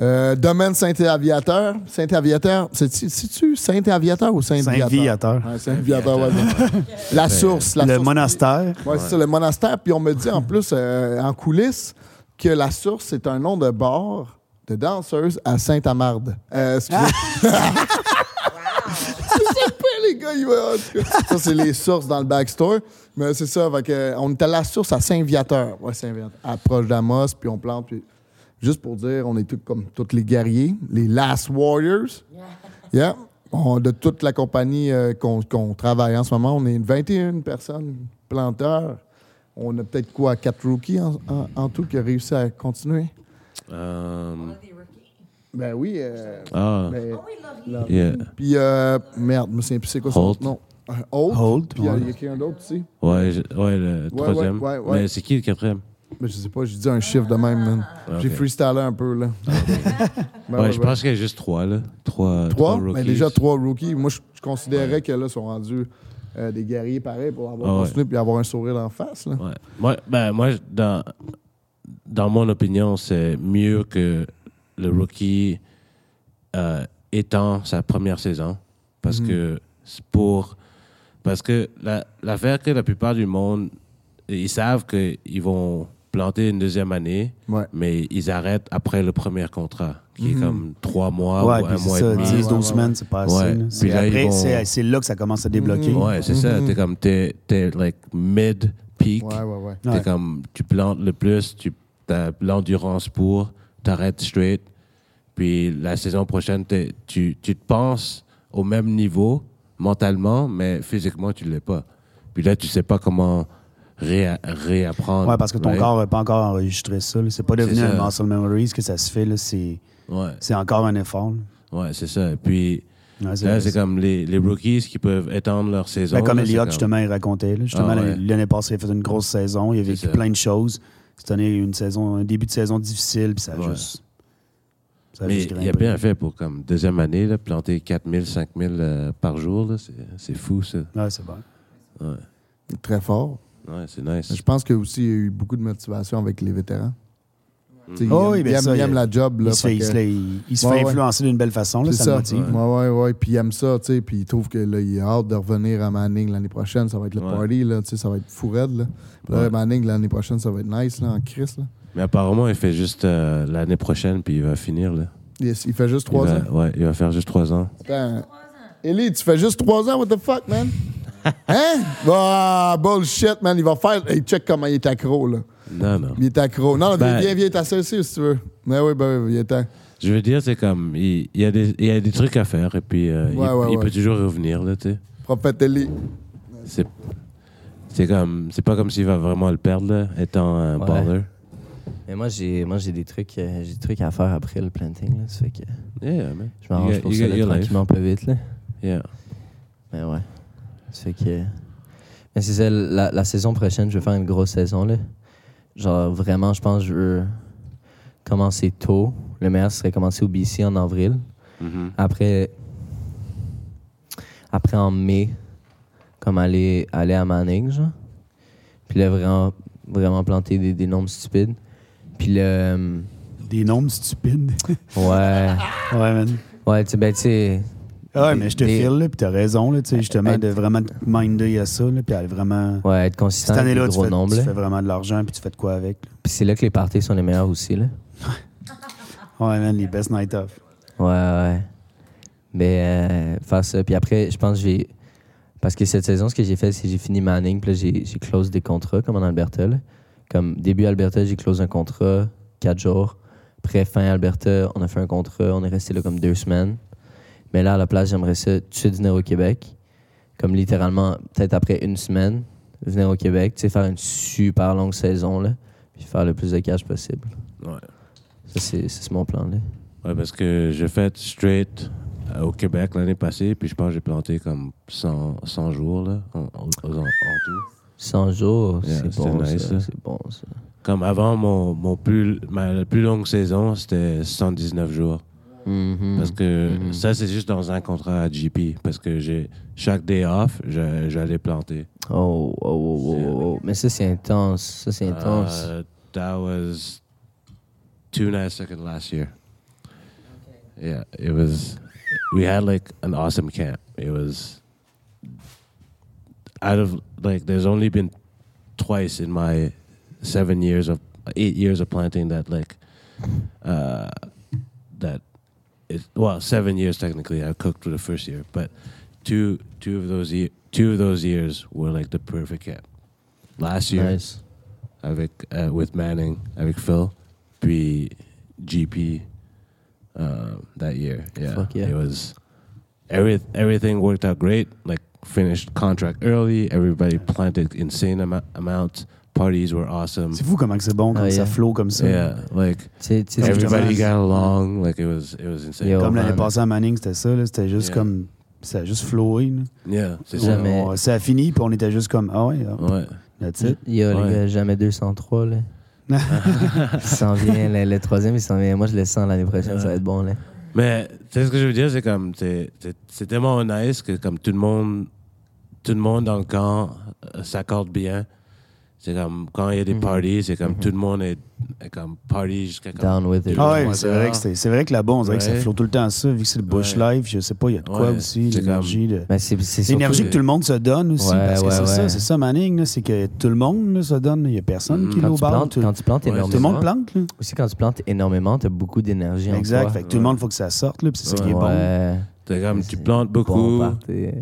euh, domaine Saint-Aviateur. Saint-Aviateur, c'est-tu Saint-Aviateur ou Saint-Viateur? Saint-Viateur. Ouais, Saint-Viateur, ouais. (laughs) La source. La Le source. monastère. Ouais, c'est ça, le monastère. Puis on me dit en plus, euh, en coulisses, que la source, c'est un nom de bar de danseuse à Saint-Amarde. Euh, excusez. (laughs) c'est ça, pas, les gars. ils. Ça, c'est les sources dans le backstore. Mais c'est ça. fait que, euh, on est à la source à Saint-Viateur. Ouais, Saint-Viateur. Approche d'Amos, puis on plante. Puis juste pour dire, on est tous comme tous les guerriers, les Last Warriors. Yeah. On- de toute la compagnie euh, qu'on travaille en ce moment, on est une 21 personnes planteurs. On a peut-être quoi, quatre rookies en, en- en tout qui ont réussi à continuer? Rookies. Ben oui. euh, ah, ben, Oh oui, Laurie. yeah. puis, euh, merde, je me souviens plus c'est quoi son Holt. nom. Holt. Holt, Puis il y a- a quelqu'un d'autre aussi. Ouais, je- ouais, le Ouais, troisième. ouais, ouais, ouais. Mais c'est qui le quatrième? Mais je sais pas, j'ai dit un chiffre de même, man. J'ai freestylé un peu, là. Ben (laughs) ouais, je pense qu'il y a juste trois, là. Trois, Trois? rookies. Mais déjà trois rookies. Moi, je, je considérais que là, sont rendus euh, des guerriers pareils pour avoir Ah ouais. continué puis avoir un sourire en face. Là. Ouais. Moi, ben, moi dans, dans mon opinion, c'est mieux que le rookie euh, étant sa première saison. Parce Mhm. que pour. Parce que la- l'affaire que la plupart du monde, ils savent qu'ils vont planter une deuxième année, Ouais. mais ils arrêtent après le premier contrat, qui Mhm. est comme trois mois Ouais, ou un mois ça, et demi. 10, 12 Ouais, semaines, c'est pas assez. Puis C'est là, ils après, vont- c'est- là que ça commence à débloquer. Mhm. Ouais, c'est ça. Mhm. T'es comme, t'es, t'es like mid-peak. Ouais, ouais, ouais. T'es comme, tu plantes le plus, tu as l'endurance pour, t'arrêtes straight. Puis la saison prochaine, tu, tu te penses au même niveau mentalement, mais physiquement, tu ne l'es pas. Puis là, tu sais pas comment réa- réapprendre. Ouais, parce que ton right? corps n'a pas encore enregistré ça. C'est pas devenu un muscle memories que ça se fait. là. C'est Ouais, encore un effort. là. ouais c'est ça. Puis Ouais, là, c'est comme les, les rookies qui peuvent étendre leur saison. Ben, comme Elliott, comme- justement, il racontait. là. Justement, Ah ouais. l'année passée, il a fait une grosse saison. Il a vécu plein de choses. Cette année, il y a eu une saison, un début de saison difficile. Puis ça a Ouais. juste. Ça a Mais juste il a grimpé. bien fait pour comme deuxième année, là, planter 4000, 5000 euh, par jour. là, C'est c'est fou, ça. Ouais, c'est bon. Ouais, Très fort. Ouais c'est nice. Je pense qu'il y a aussi eu beaucoup de motivation avec les vétérans. Sais, Oh il oui, aime- ben il ça, il aime il- la job. Là, Il se fait, fait il se que- fait- il- il se Ouais, fait ouais. influencer d'une belle façon. Là, C'est ça, le motive. Ouais, ouais, ouais. Puis il aime ça, tu sais. Puis il trouve que là, il a hâte de revenir à Manning l'année prochaine. Ça va être le Ouais. party, là. Tu sais, ça va être fou raide, là. Manning l'année prochaine, ça va être nice, là, en Chris, là. Mais apparemment, il fait juste euh, l'année prochaine, puis il va finir. Là. Il, il fait juste Il trois va- ans. Ouais, il va faire juste trois ans. Attends. Ellie, tu fais juste trois ans, what the fuck, man? Hein? Ah, bullshit, man. Il va faire. Hey, check comment il est accro, là. Non, non. Il est accro. Non, Ben- viens, viens t'associer si tu veux. Mais oui, ben oui, il est temps. Je veux dire, c'est comme, il, il y a des, il y a des trucs à faire, et puis euh, il, Ouais, ouais, il ouais. peut toujours revenir, là, tu sais. Prophète Ellie. C'est, c'est comme, c'est pas comme s'il va vraiment le perdre, là, étant un Ouais. baller. Mais moi, j'ai moi j'ai des trucs euh, j'ai des trucs à faire après le planting. Là, ça fait que Yeah, man. je m'arrange pour ça là, your life. tranquillement plus vite. Là. Yeah. Mais ouais. Fait que. Mais c'est ça, la, la saison prochaine, je vais faire une grosse saison. Là. Genre, vraiment, je pense que je veux commencer tôt. Le meilleur serait commencer au BC en avril. Mhm. Après, après en mai, comme aller, aller à Manning, genre. Puis là, vraiment, vraiment planter des, des nombres stupides. Puis le. euh, Des nombres stupides? (laughs) Ouais. ouais, man. Ouais, tu sais, ben, tu sais. Ah Ouais, mais je te des- file, là, puis t'as raison, là, tu sais, justement, Être- de vraiment te minder à ça, là, puis aller vraiment... Ouais, être consistant Cette année-là, tu, fais, tu vraiment de l'argent, puis tu fais de quoi avec. Puis c'est là que les parties sont les meilleures aussi, là. (laughs) Ouais, man, les best night off. Ouais, ouais. Mais euh, faire ça. Puis après, je pense que j'ai. Parce que cette saison, ce que j'ai fait, c'est que j'ai fini Manning, puis là, j'ai, j'ai close des contrats, comme en Alberta. là. Comme début Alberta, j'ai close un contrat, quatre jours. Après, fin Alberta, on a fait un contrat, on est resté là comme deux semaines. Mais là, à la place, j'aimerais ça tout de suite venir au Québec. Comme littéralement, peut-être après une semaine, venir au Québec, tu sais, faire une super longue saison, là, puis faire le plus de cash possible. Ouais. Ça, c'est, c'est mon plan, là. Ouais, parce que j'ai fait straight euh, au Québec l'année passée, puis je pense que j'ai planté comme 100, 100 jours, là, en, en- tout. 100 jours, Yeah, c'est bon, nice. C'est bon, ça. Comme avant, mon, mon plus, ma la plus longue saison, c'était 119 jours. Mhm. Parce que Mhm. ça, c'est juste dans un contrat à GP. Parce que j'ai chaque day off, je- j'allais planter. Oh, oh, oh, oh, oh, oh. Mais ça, c'est intense. Ça, c'est intense. Uh, that was two nights second last year. Okay. Yeah, it was. We had like an awesome camp. It was out of like. There's only been twice in my seven years of eight years of planting that like uh, that it well seven years technically. I cooked for the first year, but two two of those year, two of those years were like the perfect camp. Last year nice. avec euh, with Manning avec Phil, be GP um, that year. Yeah, Fuck yeah. it was every everything worked out great. Like finished contract early. Everybody planted insane am- amounts. Parties were awesome. C'est fou comment que c'est bon quand Ah, ça yeah. flow comme ça. Yeah, like everybody got along. Like it was it was insane. Yo. Comme l'année passée à Manning, c'était ça, là, c'était juste Yeah. comme... Ça a juste flowé. là. Yeah, c'est ça. Jamais. on- ça a fini, puis on était juste comme, ah ouais, ah, Ouais. that's it. Il y a Ouais. les gars, jamais 203, là. (laughs) Il s'en vient, le, le troisième, il s'en vient. Moi, je le sens l'année prochaine, ça va être bon. Là. Mais tu sais ce que je veux dire, c'est comme c'est tellement nice que comme tout le monde tout le monde dans le camp euh, s'accorde bien. C'est comme quand il y a des Mhm. parties, c'est comme Mhm. tout le monde est, est comme party jusqu'à comme Down with it. Ah ouais, Ouais, c'est vrai, que c'est c'est vrai que là-bas, on dirait que ça Ouais. flotte tout le temps ça, vu que c'est le bush Ouais. life. Je sais pas, il y a de quoi Ouais, aussi, l'énergie. de- L'énergie que tout le monde se donne aussi, Ouais, parce que ouais, c'est ça, ouais. c'est ça, Manning, c'est que tout le monde là, se donne. Il n'y a personne qui Mm. est quand au tu, bar. plantes, Tout, quand tu plantes Ouais, tout le énormément, monde plante. là. aussi quand tu plantes énormément, tu as beaucoup d'énergie en Exact. Fait que tout le monde, il faut que ça sorte. là, puis C'est ça qui est bon. Ouais. Comme tu plantes beaucoup,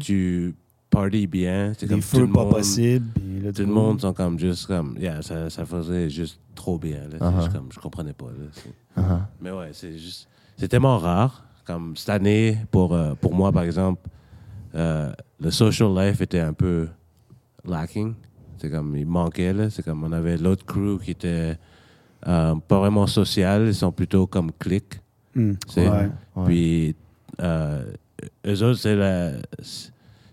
tu parties bien, c'est Des comme tout feux le pas monde possibles. puis là, tout le monde sont comme juste comme yeah, ça, ça faisait juste trop bien là. C'est Uh-huh. juste comme je comprenais pas là. C'est- Uh-huh. Mais ouais, c'est juste. C'est tellement rare. Comme cette année, pour, euh, pour moi, par exemple, euh, le social life était un peu lacking. C'est comme, il manquait. C'est comme, on avait l'autre crew qui était euh, pas vraiment social. Ils sont plutôt comme clique. C'est- Ouais. Ouais. Puis, euh, eux autres, c'est la,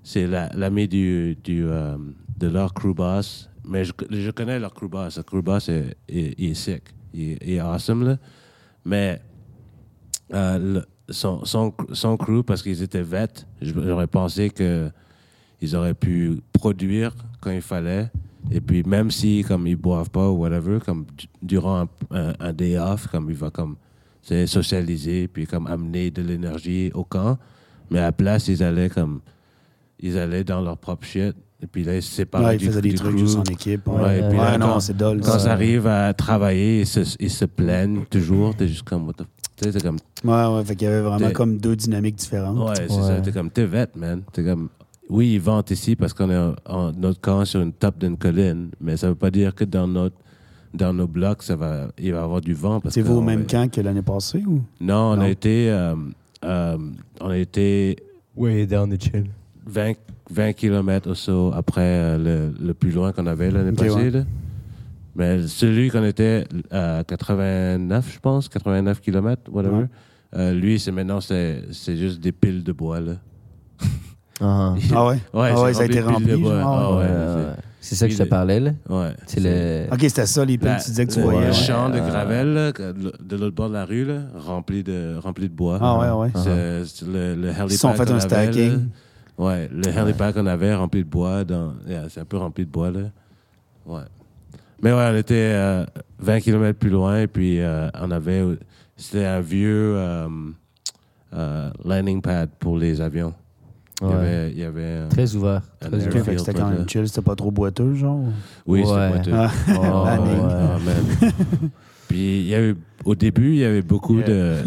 c'est la- l'ami du, du, euh, de leur crew boss. Mais je, je connais leur crew boss. Le crew boss, est, est- il est sick. Il, est- awesome. Mais euh, le- son, crew, parce qu'ils étaient vêtes, j'aurais pensé que ils auraient pu produire quand il fallait. Et puis, même si, comme ils boivent pas ou whatever, comme du- durant un, day off, comme il va comme socialiser, puis comme amener de l'énergie au camp. Mais à la place, ils allaient comme. Ils allaient dans leur propre shit. Et puis là, ils se séparaient Ouais, il du, faisait des trucs crew. juste en équipe. Ouais, Ouais, et puis là, Ouais, non, quand- c'est dole. Quand ça. ça arrive à travailler, ils se, ils se plaignent toujours. T'es juste comme. Tu sais, comme. Ouais, ouais, fait qu'il y avait vraiment T'es- comme deux dynamiques différentes. Ouais, c'est Ouais. ça. T'es comme. T'es vête, man. T'es comme. Oui, ils vantent ici parce qu'on est en, en- notre camp sur une top d'une colline, mais ça veut pas dire que dans notre dans nos blocs, ça va, il va y avoir du vent. parce C'est vous au même va- camp que l'année passée ou? Non, on Non. a été, euh, euh, on a été Way down the chill. 20, 20 km ou so après euh, le, le plus loin qu'on avait l'année Ok, passée. ouais. Mais celui qu'on était à 89, je pense, 89 km, whatever. Ouais. euh, lui, c'est maintenant, c'est c'est juste des piles de bois. Là. Ah, Ah (laughs) ouais? Ouais, ah ouais, ça a été rempli de rempli. bois. genre? Ah ouais, c'est- ça que je te parlais, là. Ouais. C'est le. Ok, c'était ça, les piles La- que tu disais que tu voyais. Le ouais. champ de Euh, gravel là, de l'autre bord de la rue, là, rempli, de, rempli de bois. Ah ouais, ouais. C'est- c'est le, le Ils sont fait un stacking. là. Ouais, le helipad qu'on avait rempli de bois. Dans, yeah, c'est un peu rempli de bois, là. Ouais. Mais ouais, on était euh, 20 km plus loin, et puis euh, on avait. C'était un vieux euh, euh, landing pad pour les avions. Il y Ouais. avait. Il y avait euh, Très ouvert. Très ouvert. fait que c'était quand ouais. même chill, c'était pas trop boiteux, genre? oui, c'était Ouais. boiteux. Ah. (laughs) Oh, (laughs) Landing. ouais. Man. (laughs) Puis il y a eu, au début, il y avait beaucoup de,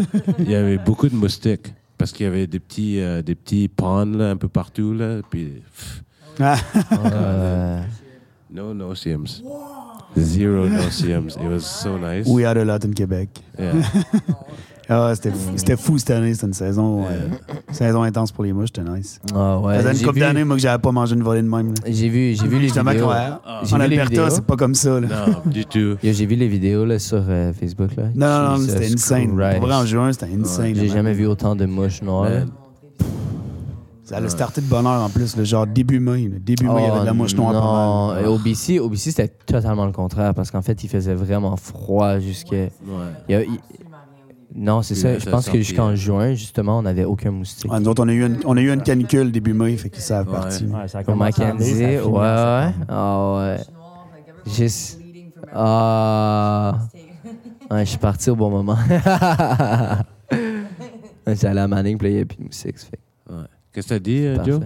il y avait beaucoup de moustiques parce qu'il y avait des petits, euh, des petits ponds là, un peu partout là. Puis Ah, Ouais. (laughs) no no-see-ums. zero. It was so nice. We had a lot in Québec. Yeah. (laughs) Ah, c'était fou, c'était fou cette année, c'était une saison, euh, saison intense pour les mouches, c'était nice. Ah, ouais. Ça faisait une couple vu- d'années, moi, que j'avais pas mangé une volée de même. là. J'ai vu, j'ai vu les Justement, vidéos. J'ai en vu les Alberta, vidéos. c'est pas comme ça. Là. non, du tout. Yo, J'ai vu les vidéos là, sur euh, Facebook. Là. Non, non, non, Jesus c'était insane. Christ. Pour vrai, en juin, c'était insane. J'ai là, jamais man. vu autant de mouches noires. là. Ça a starté de bonne heure en plus, le genre début mai. là. Début mai, il y avait de la mouche noire pas Oh, Non, et au BC, au BC, c'était totalement le contraire parce qu'en fait, il faisait vraiment froid jusqu'à. Ouais. il y a- il- Non, c'est ça. Je pense que jusqu'en hein. juin, justement, on n'avait aucun moustique. Ouais, nous autres, on a eu une, on a eu une canicule début mai, fait qu'ils savent Ouais. partir. Ouais, ça a commencé ça ouais, fini en ouais. septembre. Ah ouais. Juste- Ah. Ouais, je suis parti au bon moment. (laughs) J'allais à la Manning, puis il n'y avait plus de moustiques. ça fait que Ouais. Qu'est-ce que t'as dit, euh, parfait. Joe?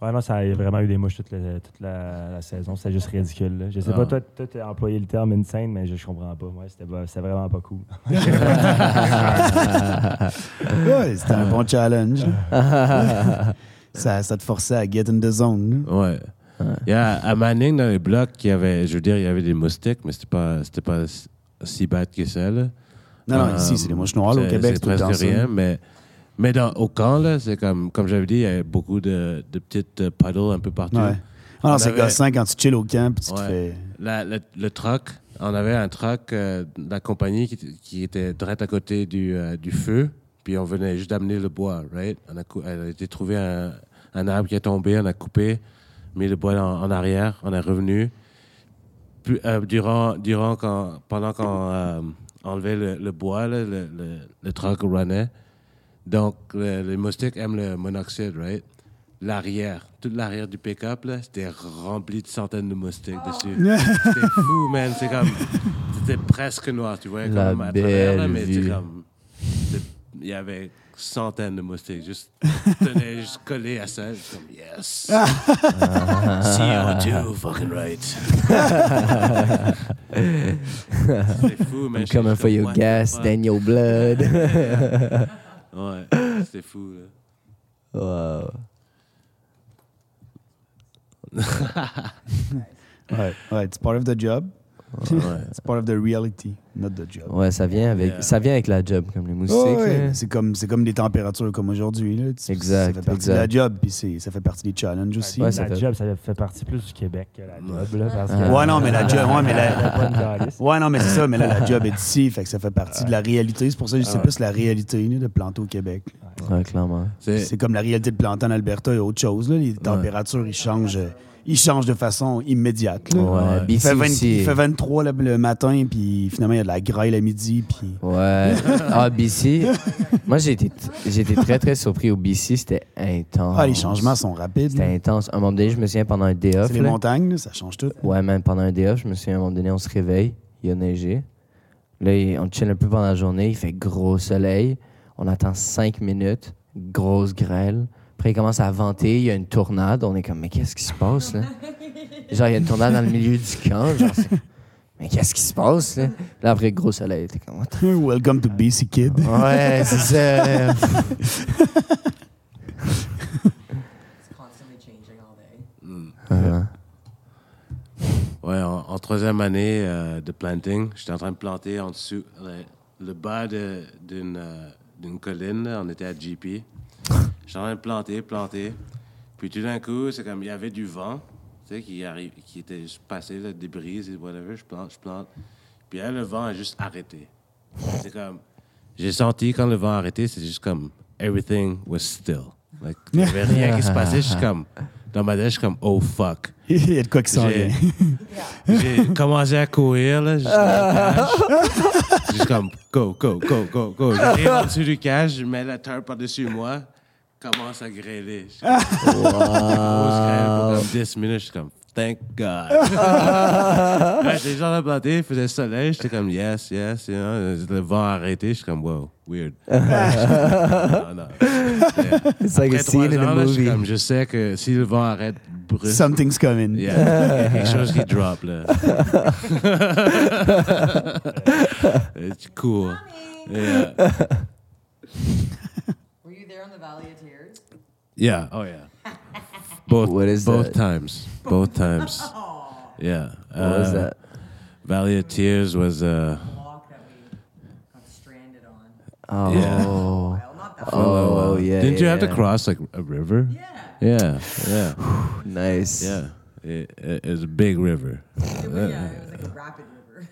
Ouais, non, ça a vraiment eu des mouches toute, la- toute la, la saison. C'était juste ridicule. Là. Je sais Ah. pas, toi, toi, tu as employé le terme insane, mais je, je comprends pas. Ouais, c'était, vraiment pas cool. (laughs) (laughs) Ouais, c'était un bon challenge. (laughs) ça, ça te forçait à get in the zone. là. Ouais. Il y a, à Manning, dans les blocs, il y avait, je veux dire, il y avait des moustiques, mais c'était pas, c'était pas si- bad que ça, là. Non, non, Euh, ici, c'est les mouches noires. là, Au Québec, c'est c'est tout le presque temps ça. rien, mais, mais dans, au camp, là, c'est comme, comme j'avais dit, il y avait beaucoup de, de petites euh, puddles un peu partout. Ouais. Ah non, On c'est avait- gossant quand tu chill au camp puis tu te fais. La- le, le truck, on avait un truck euh, de la compagnie qui, qui était direct à côté du, euh, du feu, puis on venait juste d'amener le bois, right? On a, elle a été trouvé un, un arbre qui est tombé, on a coupé, mis le bois en, en arrière, on est revenu. Puis, euh, durant, durant quand, pendant qu'on enlevait le, le bois, là, le, le, le truck runnait, donc le- les moustiques aiment le monoxyde, right? L'arrière, toute l'arrière du pick-up, là, c'était rempli de centaines de moustiques dessus. C'était fou, man. C'est comme, c'était presque noir, tu vois, La comme à travers, là, mais c'est comme, c'est- il y avait centaines de moustiques, juste, (laughs) tenaient juste collés à ça, juste comme, yes. (laughs) CO2, (laughs) fucking right. C'était fou, man. I'm coming for your gas, then your blood. Ouais, c'était fou, là. wow. (laughs) Ouais, ouais, it's part of the job. Ouais. (laughs) It's part of the reality, not the job. Ouais, ça vient avec, Yeah. ça vient avec la job, comme les moustiques. Ouais. C'est comme, c'est comme des températures comme aujourd'hui. là. Tu- Exact, Ça fait partie exact. de la job, puis c'est- ça fait partie des challenges aussi. Ouais, la fait- job, ça fait partie plus du Québec que la Ouais. job. Là, parce que Ah. Ouais, non, mais la job, ouais, mais la- Il y a. Ouais, non, mais c'est ça, mais là, la job est ici, fait que ça fait partie de la réalité. C'est pour ça que c'est Ouais. plus la réalité là, de planter au Québec. Ouais, clairement. C'est- C'est comme la réalité de planter en Alberta et autre chose. Là. Les températures, ils changent, ils changent de façon immédiate. là. Ouais, Il, BC fait 20 aussi. il fait 23 le, le matin, puis finalement, il y a de la grêle à midi. Puis... Ouais. Ah, BC. (laughs) Moi, j'ai été, j'ai été très, très surpris au BC. C'était intense. Ah, les changements sont rapides. C'était là. intense. À un moment donné, je me souviens pendant un day off. C'est les là. montagnes, là, ça change tout. Ouais, même pendant un day off, je me souviens à un moment donné, on se réveille, il y a neigé. Là, il- on chill un peu pendant la journée, il fait gros soleil. On attend cinq minutes, grosse grêle. Après, il commence à venter, il y a une tornade. On est comme, mais qu'est-ce qui se passe, là? (laughs) Genre, il y a une tornade dans le milieu du camp. Genre, mais qu'est-ce qui se passe, là? Là, après, gros soleil, t'es comme, Welcome to BC Kid. Ouais, c'est ça. It's constantly changing all day. Mm. Uh-huh. Ouais, en, en troisième année euh, de planting, j'étais en train de planter en dessous, le, le bas de- d'une euh, d'une colline. on était à GP. J'étais en train de planter, planter. Puis tout d'un coup, c'est comme il y avait du vent, tu sais, qui, arrive, qui était juste passé, là, des brises et whatever. Je plante, je plante. Puis là, le vent a juste arrêté. C'est comme. J'ai senti quand le vent a arrêté, c'est juste comme. Everything was still. Like, il n'y avait rien qui se passait. Je suis comme. Dans ma tête, je suis comme, oh fuck. (laughs) Il y a de quoi qui s'en vient. (laughs) J'ai commencé à courir, là. Juste (laughs) comme, go, go, go, go, go. J'arrive en dessous du cage, je mets la tarpe par-dessus moi, commence à grêler. Je suis comme, grosse grêle pour comme 10 minutes, je suis comme, thank God. (laughs) ouais, J'étais de planter, il faisait soleil, j'étais comme, yes, yes, you know, le vent a arrêté, je suis comme, wow, weird. (laughs) non, non. It's like a Après scene trois in a ans, là, je suis movie. comme, je sais que si le vent arrête brusque, Something's coming. Yeah. Il y a quelque chose qui drop, là. (laughs) It's cool. Yeah. The Valley of Tears? Yeah. Oh, yeah. (laughs) Both, What is both that? times. Both times. (laughs) Yeah. What was Uh, that? Valley of Tears was, uh, Walk that we got stranded on. Oh. Yeah. Well, not that Oh, (laughs) yeah. Didn't you yeah, have to cross, like, a river? Yeah. Yeah. Yeah. (sighs) Nice. Yeah. It, it, it's a big river. Yeah, it was like a rapid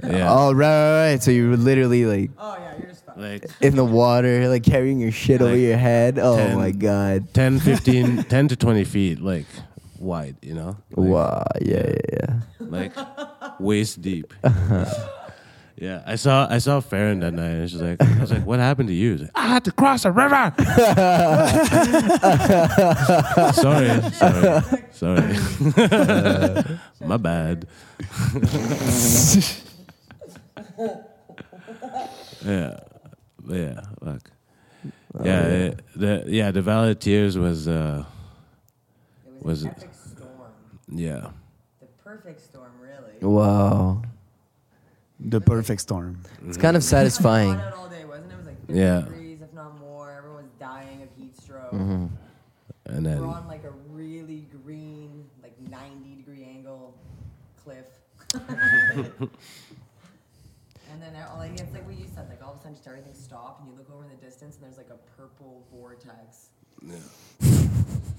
river. Yeah. Oh, right, right, right. So you were literally like oh yeah, you're just fucked. Like, in the water, like carrying your shit over your head. Oh 10 my god. 10, (laughs) 15, 10 to 20 feet, like, wide, you know? Like, wow. Yeah, yeah, yeah. like waist deep. (laughs) Uh-huh. yeah, I saw I saw Farron that night, and she's like, I was like, what happened to you? Like, I had to cross a river. (laughs) sorry, sorry, sorry. My bad. yeah, yeah, fuck. Yeah, it- the yeah the Valley of Tears was uh It was, Was an epic storm. yeah The perfect storm, really. Wow. The perfect storm. It's kind of satisfying. was all day, wasn't it? It was like 50 Yeah. degrees, if not more. Everyone was dying of heat stroke. Mhm. and We're then on like a really green, like 90 degree angle cliff. (laughs) (laughs) and then uh, like it's like what sudden just everything stopped and you look over in the distance and there's like a purple vortex. Everything-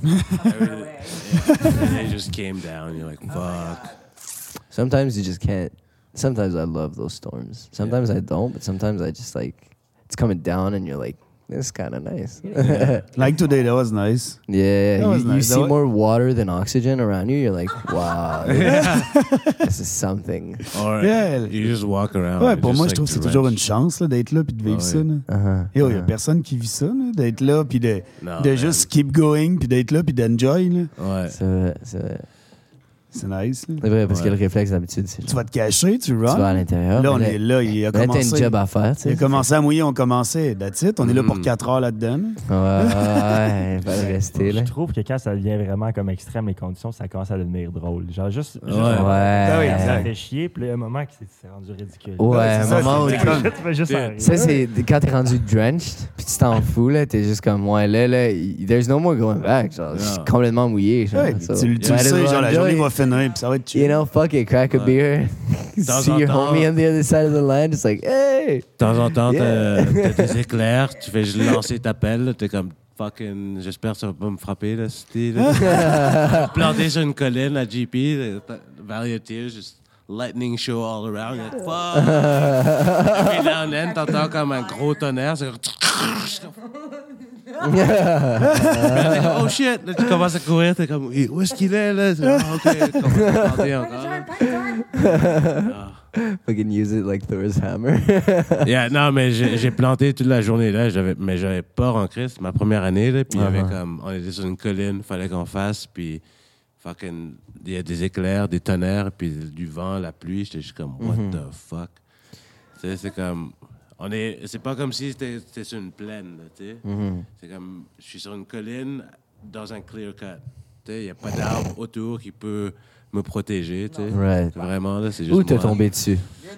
away. yeah, and it just came down. You're like, (laughs) Oh my fuck. God. Sometimes you just can't. Sometimes I love those storms. Sometimes I don't, but sometimes I just like it's coming down and you're like, This is kind of nice. (laughs) Like today, that was nice. Yeah, That was you, you nice. see That wa- more water than oxygen around you. You're like, (laughs) wow, (laughs) this, this is something. Or Yeah. you just walk around. Ouais, you're pour just moi, je trouve que c'est toujours une chance là, d'être là puis de vivre Ah ça. ouais. là. Uh-huh. Yo, il n'y a uh-huh. personne qui vit ça, là, d'être là puis de, Non, de man. juste keep going puis d'être là puis d'enjoy. là. Ouais. C'est vrai, c'est vrai. C'est nice. là. C'est vrai, parce que le réflexe d'habitude, c'est Tu vas te cacher, tu tu vas à l'intérieur. Là, on est là, il a là, t'as commencé. une job à faire, tu sais. Il a commencé à mouiller, on commençait. That's it. On est là pour Mhm. 4 heures là-dedans. Ouais, ouais, ouais, va rester, là. Je trouve que quand ça devient vraiment comme extrême, les conditions, ça commence à devenir drôle. Genre, juste. juste Ouais. Ah Ouais. Ça exact. fait chier, puis là, il y a un moment que c'est rendu ridicule. Ouais, c'est un moment où c'est- t'es- tu fais juste en rire. Ça, c'est quand t'es rendu drenched, puis tu t'en fous, là, t'es juste comme, ouais, là, là, there's no more going back. Genre, je suis complètement mouillé. Tu, le sais, genre la journée va finir, ça va être chill. You know, fuck it, crack a beer, temps (laughs) see en your temps. homie on the other side of the line, it's like, hey! De temps en temps, Yeah. t'as t'as des (laughs) éclairs, tu fais juste lancer ta pelle, là, t'es comme fucking, j'espère que ça va pas me frapper, là, c'était, là. (laughs) Planté sur une colline à GP, là, t'as- variété, juste lightning show all around, là, fuck! Puis là, en end, t'entends comme un gros tonnerre, c'est comme... (laughs) Oh shit! Là, tu commences à courir, t'es comme, où est-ce qu'il est, là? Ah, ok, tu commences à planter encore. Fucking use it like Thor's hammer. (laughs) Yeah, non, mais j'ai planté toute la journée là, mais j'avais peur en Christ. Ma première année, là, puis il y avait Uh-huh. comme, on était sur une colline, fallait qu'on fasse, puis fucking, il y a des éclairs, des tonnerres, puis du vent, la pluie. J'étais juste comme, what Mhm. the fuck? Tu sais, c'est comme, on est, c'est pas comme si c'était sur une plaine, tu sais. Mhm. C'est comme, je suis sur une colline dans un clear cut. Tu sais, il y a pas d'arbre autour qui peut me protéger, tu sais. Right. Vraiment, là, c'est juste Ou t'es tombé dessus?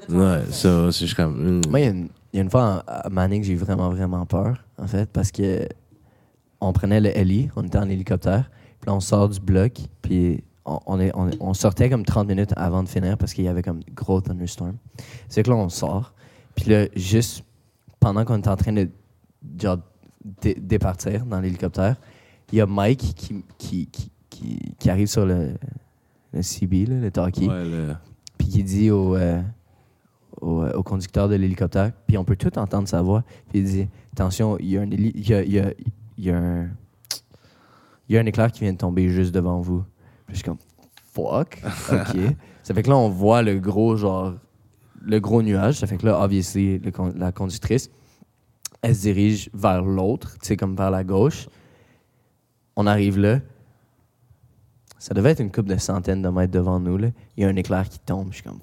Ouais, ça, c'est juste comme, hmm. Moi, il y, a une- y a une fois à à Manning, j'ai eu vraiment, vraiment peur, en fait, parce que on prenait le heli, on était en hélicoptère, puis on sort du bloc, puis on, on est, on, on sortait comme 30 minutes avant de finir parce qu'il y avait comme gros thunderstorm. C'est que là, on sort, puis là, juste pendant qu'on était en train de genre, dé- départir dans l'hélicoptère, il y a Mike qui, qui, qui, qui, qui arrive sur le, le CB, là, le talkie Ouais, le- puis qui dit au, euh, au, euh, au conducteur de l'hélicoptère, puis on peut tout entendre sa voix, puis il dit Attention, il y a un, il y a, il y a- il y a un, il y a un éclair qui vient de tomber juste devant vous. Puis je suis comme Fuck, (laughs) ok. ça fait que là, on voit le gros, genre, le gros nuage. Ça fait que là, obviously, le la conductrice, elle se dirige vers l'autre, tu sais, comme vers la gauche. On arrive là. Ça devait être une coupe de centaines de mètres devant nous. Là. Il y a un éclair qui tombe. Je suis comme,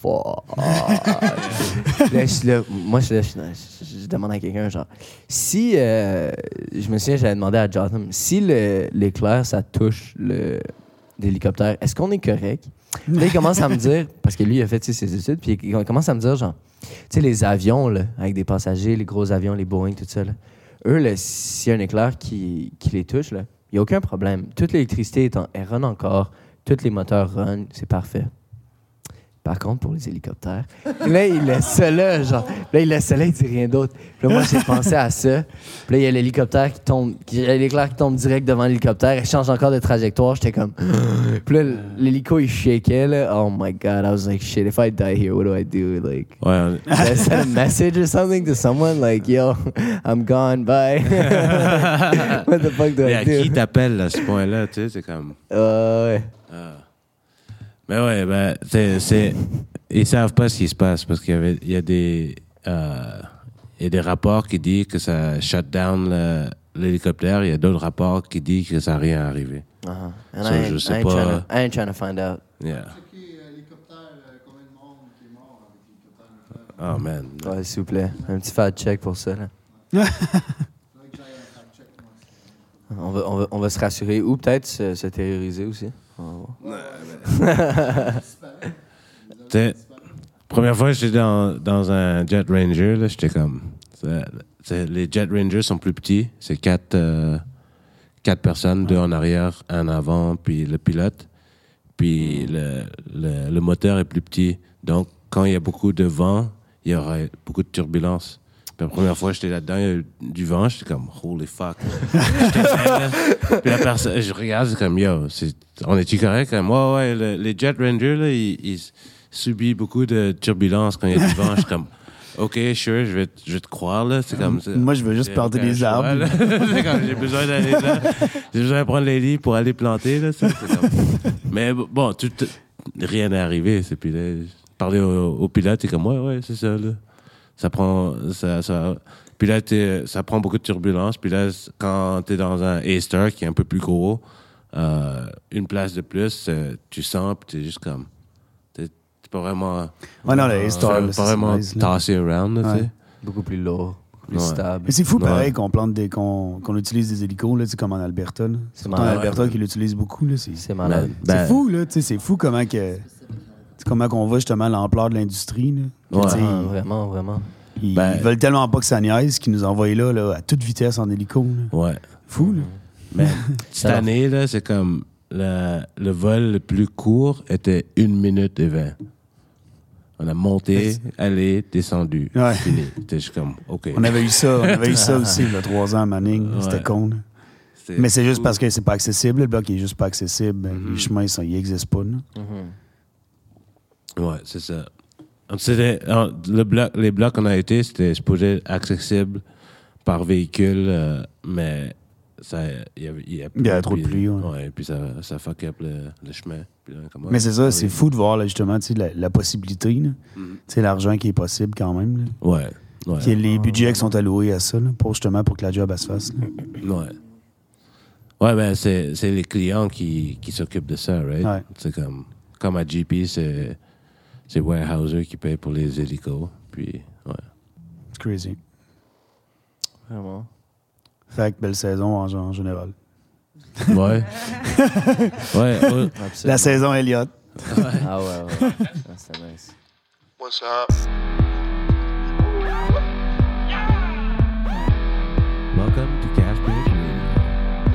fuck. (laughs) là, je suis là, moi, je, suis là, je, suis là, je- je demande à quelqu'un, genre, si, euh, je me souviens, j'avais demandé à Jotham, si l'éclair, ça touche l'hélicoptère, est-ce qu'on est correct? Là, il commence à me dire, parce que lui, il a fait ses études, puis il commence à me dire, genre, tu sais, les avions, là, avec des passagers, les gros avions, les Boeing, tout ça, eux, s'il y a un éclair qui, les touche, il n'y a aucun problème. Toute l'électricité, est en- elle run encore. Tous les moteurs run. C'est parfait. Par contre, pour les hélicoptères, là, il laisse ça là, genre. Là, il laisse ça là, il dit rien d'autre. Puis là, moi, j'ai pensé à ça. Puis là, il y a l'hélicoptère qui tombe, qui- l'éclair qui tombe direct devant l'hélicoptère. Il change encore de trajectoire. J'étais comme. (gasps) Puis là, l'hélico, il shakeait, là. Oh my God. I was like, shit, if I die here, what do I do? Like. Ouais, I send a message or something to someone? Like, yo, I'm gone, bye. (laughs) What the fuck do Mais I à do? qui t'appelles à ce point-là, tu sais, c'est comme. Euh, ouais. ah. Mais ouais, ben, c'est, c'est- ils savent pas ce qui se passe parce qu'il y avait, il y a des, euh, il y a des rapports qui disent que ça shut down le- l'hélicoptère. Il y a d'autres rapports qui disent que ça n'a rien arrivé. Uh-huh. And So, I, je ain't, sais I, ain't pas. trying to, I ain't trying to find out. Yeah. Oh man. Ouais, s'il vous plaît. Un petit fat check pour ça, là. (laughs) On va, on, va, on va se rassurer ou peut-être se, se terroriser aussi. (laughs) première fois que j'étais dans, dans un Jet Ranger, là, j'étais comme. c'est- c'est- les Jet Rangers sont plus petits. C'est quatre, euh, quatre personnes, deux en arrière, un avant, puis le pilote. Puis le, le, le moteur est plus petit. Donc, quand il y a beaucoup de vent, il y aura beaucoup de turbulences. Puis la première fois j'étais là-dedans, il y a eu du vent, j'étais comme, holy fuck. (laughs) Puis la personne, je regarde, c'est comme, yo, c'est- on est-tu correct? Comme, ouais, ouais, le- les Jet Rangers, là, ils, ils subissent beaucoup de turbulences quand il y a du vent. Je suis comme, OK, sure, je vais, te- je vais te croire, là. C'est comme ça. Moi, je veux juste planter aucun des arbres. (laughs) C'est j'ai besoin d'aller là. J'ai besoin de prendre les lits pour aller planter, là. c'est comme- Mais bon, tout, rien n'est arrivé. C'est puis là, parler au, au pilote, t'es comme, ouais, ouais, c'est ça, là. Ça prend, ça, ça, puis là, t'es- ça prend beaucoup de turbulence. Puis là, quand t'es dans un A-Star qui est un peu plus gros, euh, une place de plus, euh, tu sens, puis t'es juste comme, t'es t'es pas vraiment, Ouais, non, le A-Star, pas vraiment tossé around, là, tu Ouais. Beaucoup plus lourd, Ouais. stable. Mais c'est fou, Ouais. pareil, qu'on plante des, qu'on, qu'on utilise des hélicos, là, tu comme en Alberta. C'est en. Alberta qui l'utilise beaucoup. Là, c'est, C'est malade. Ben, c'est fou, là, tu sais, c'est fou comment que. C'est comment qu'on voit justement l'ampleur de l'industrie. là. Ouais. Ah, vraiment, vraiment. Ils, Ben- ils veulent tellement pas que ça niaise qu'ils nous envoient là, là, à toute vitesse en hélico. là. Ouais. Fou, là. (laughs) Mais cette Alors- année, là, c'est comme le vol le plus court était une minute et vingt. On a monté, allé, descendu. Ouais. Fini. C'était juste comme, OK. On avait eu ça, on avait eu ça aussi, il y a trois ans à Manning. C'était Ouais. con. là. Mais c'est juste parce que c'est pas accessible. Le bloc est juste pas accessible. Ben, Mhm. Les chemins, ils existent pas. là. Mhm. Ouais, c'est ça. C'était- le bloc, les blocs qu'on a été, c'était supposé être accessible par véhicule, euh, mais ça, il y avait, y y trop de pluie, ouais. puis ça, ça fuck up le, le chemin. Puis là, comment- Mais c'est ça, c'est fou de voir là, justement la, la possibilité. sais, L'argent qui est possible quand même. là. Ouais. Ait les budgets qui sont alloués à ça, là, pour justement pour que la job elle se fasse. Ouais. Ouais, ben, c'est, c'est les clients qui, qui s'occupent de ça, right? Ouais. C'est comme, comme à GP, c'est, c'est Warehouser qui paye pour les hélicos. Puis, ouais. C'est crazy. Vraiment. Fait que belle saison en, en général. Ouais. (laughs) ouais. Absolument. La saison Elliott. Ah ouais, ouais. Ah, c'est nice. What's up? welcome to Cash Bridge.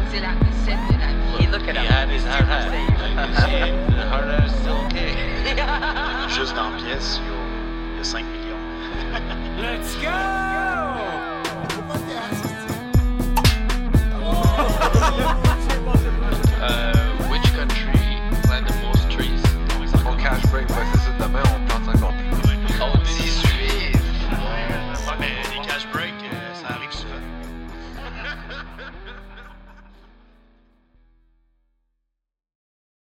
C'est la recette de la vie. Look at He had his en pièces, il y a 5 millions. Let's go!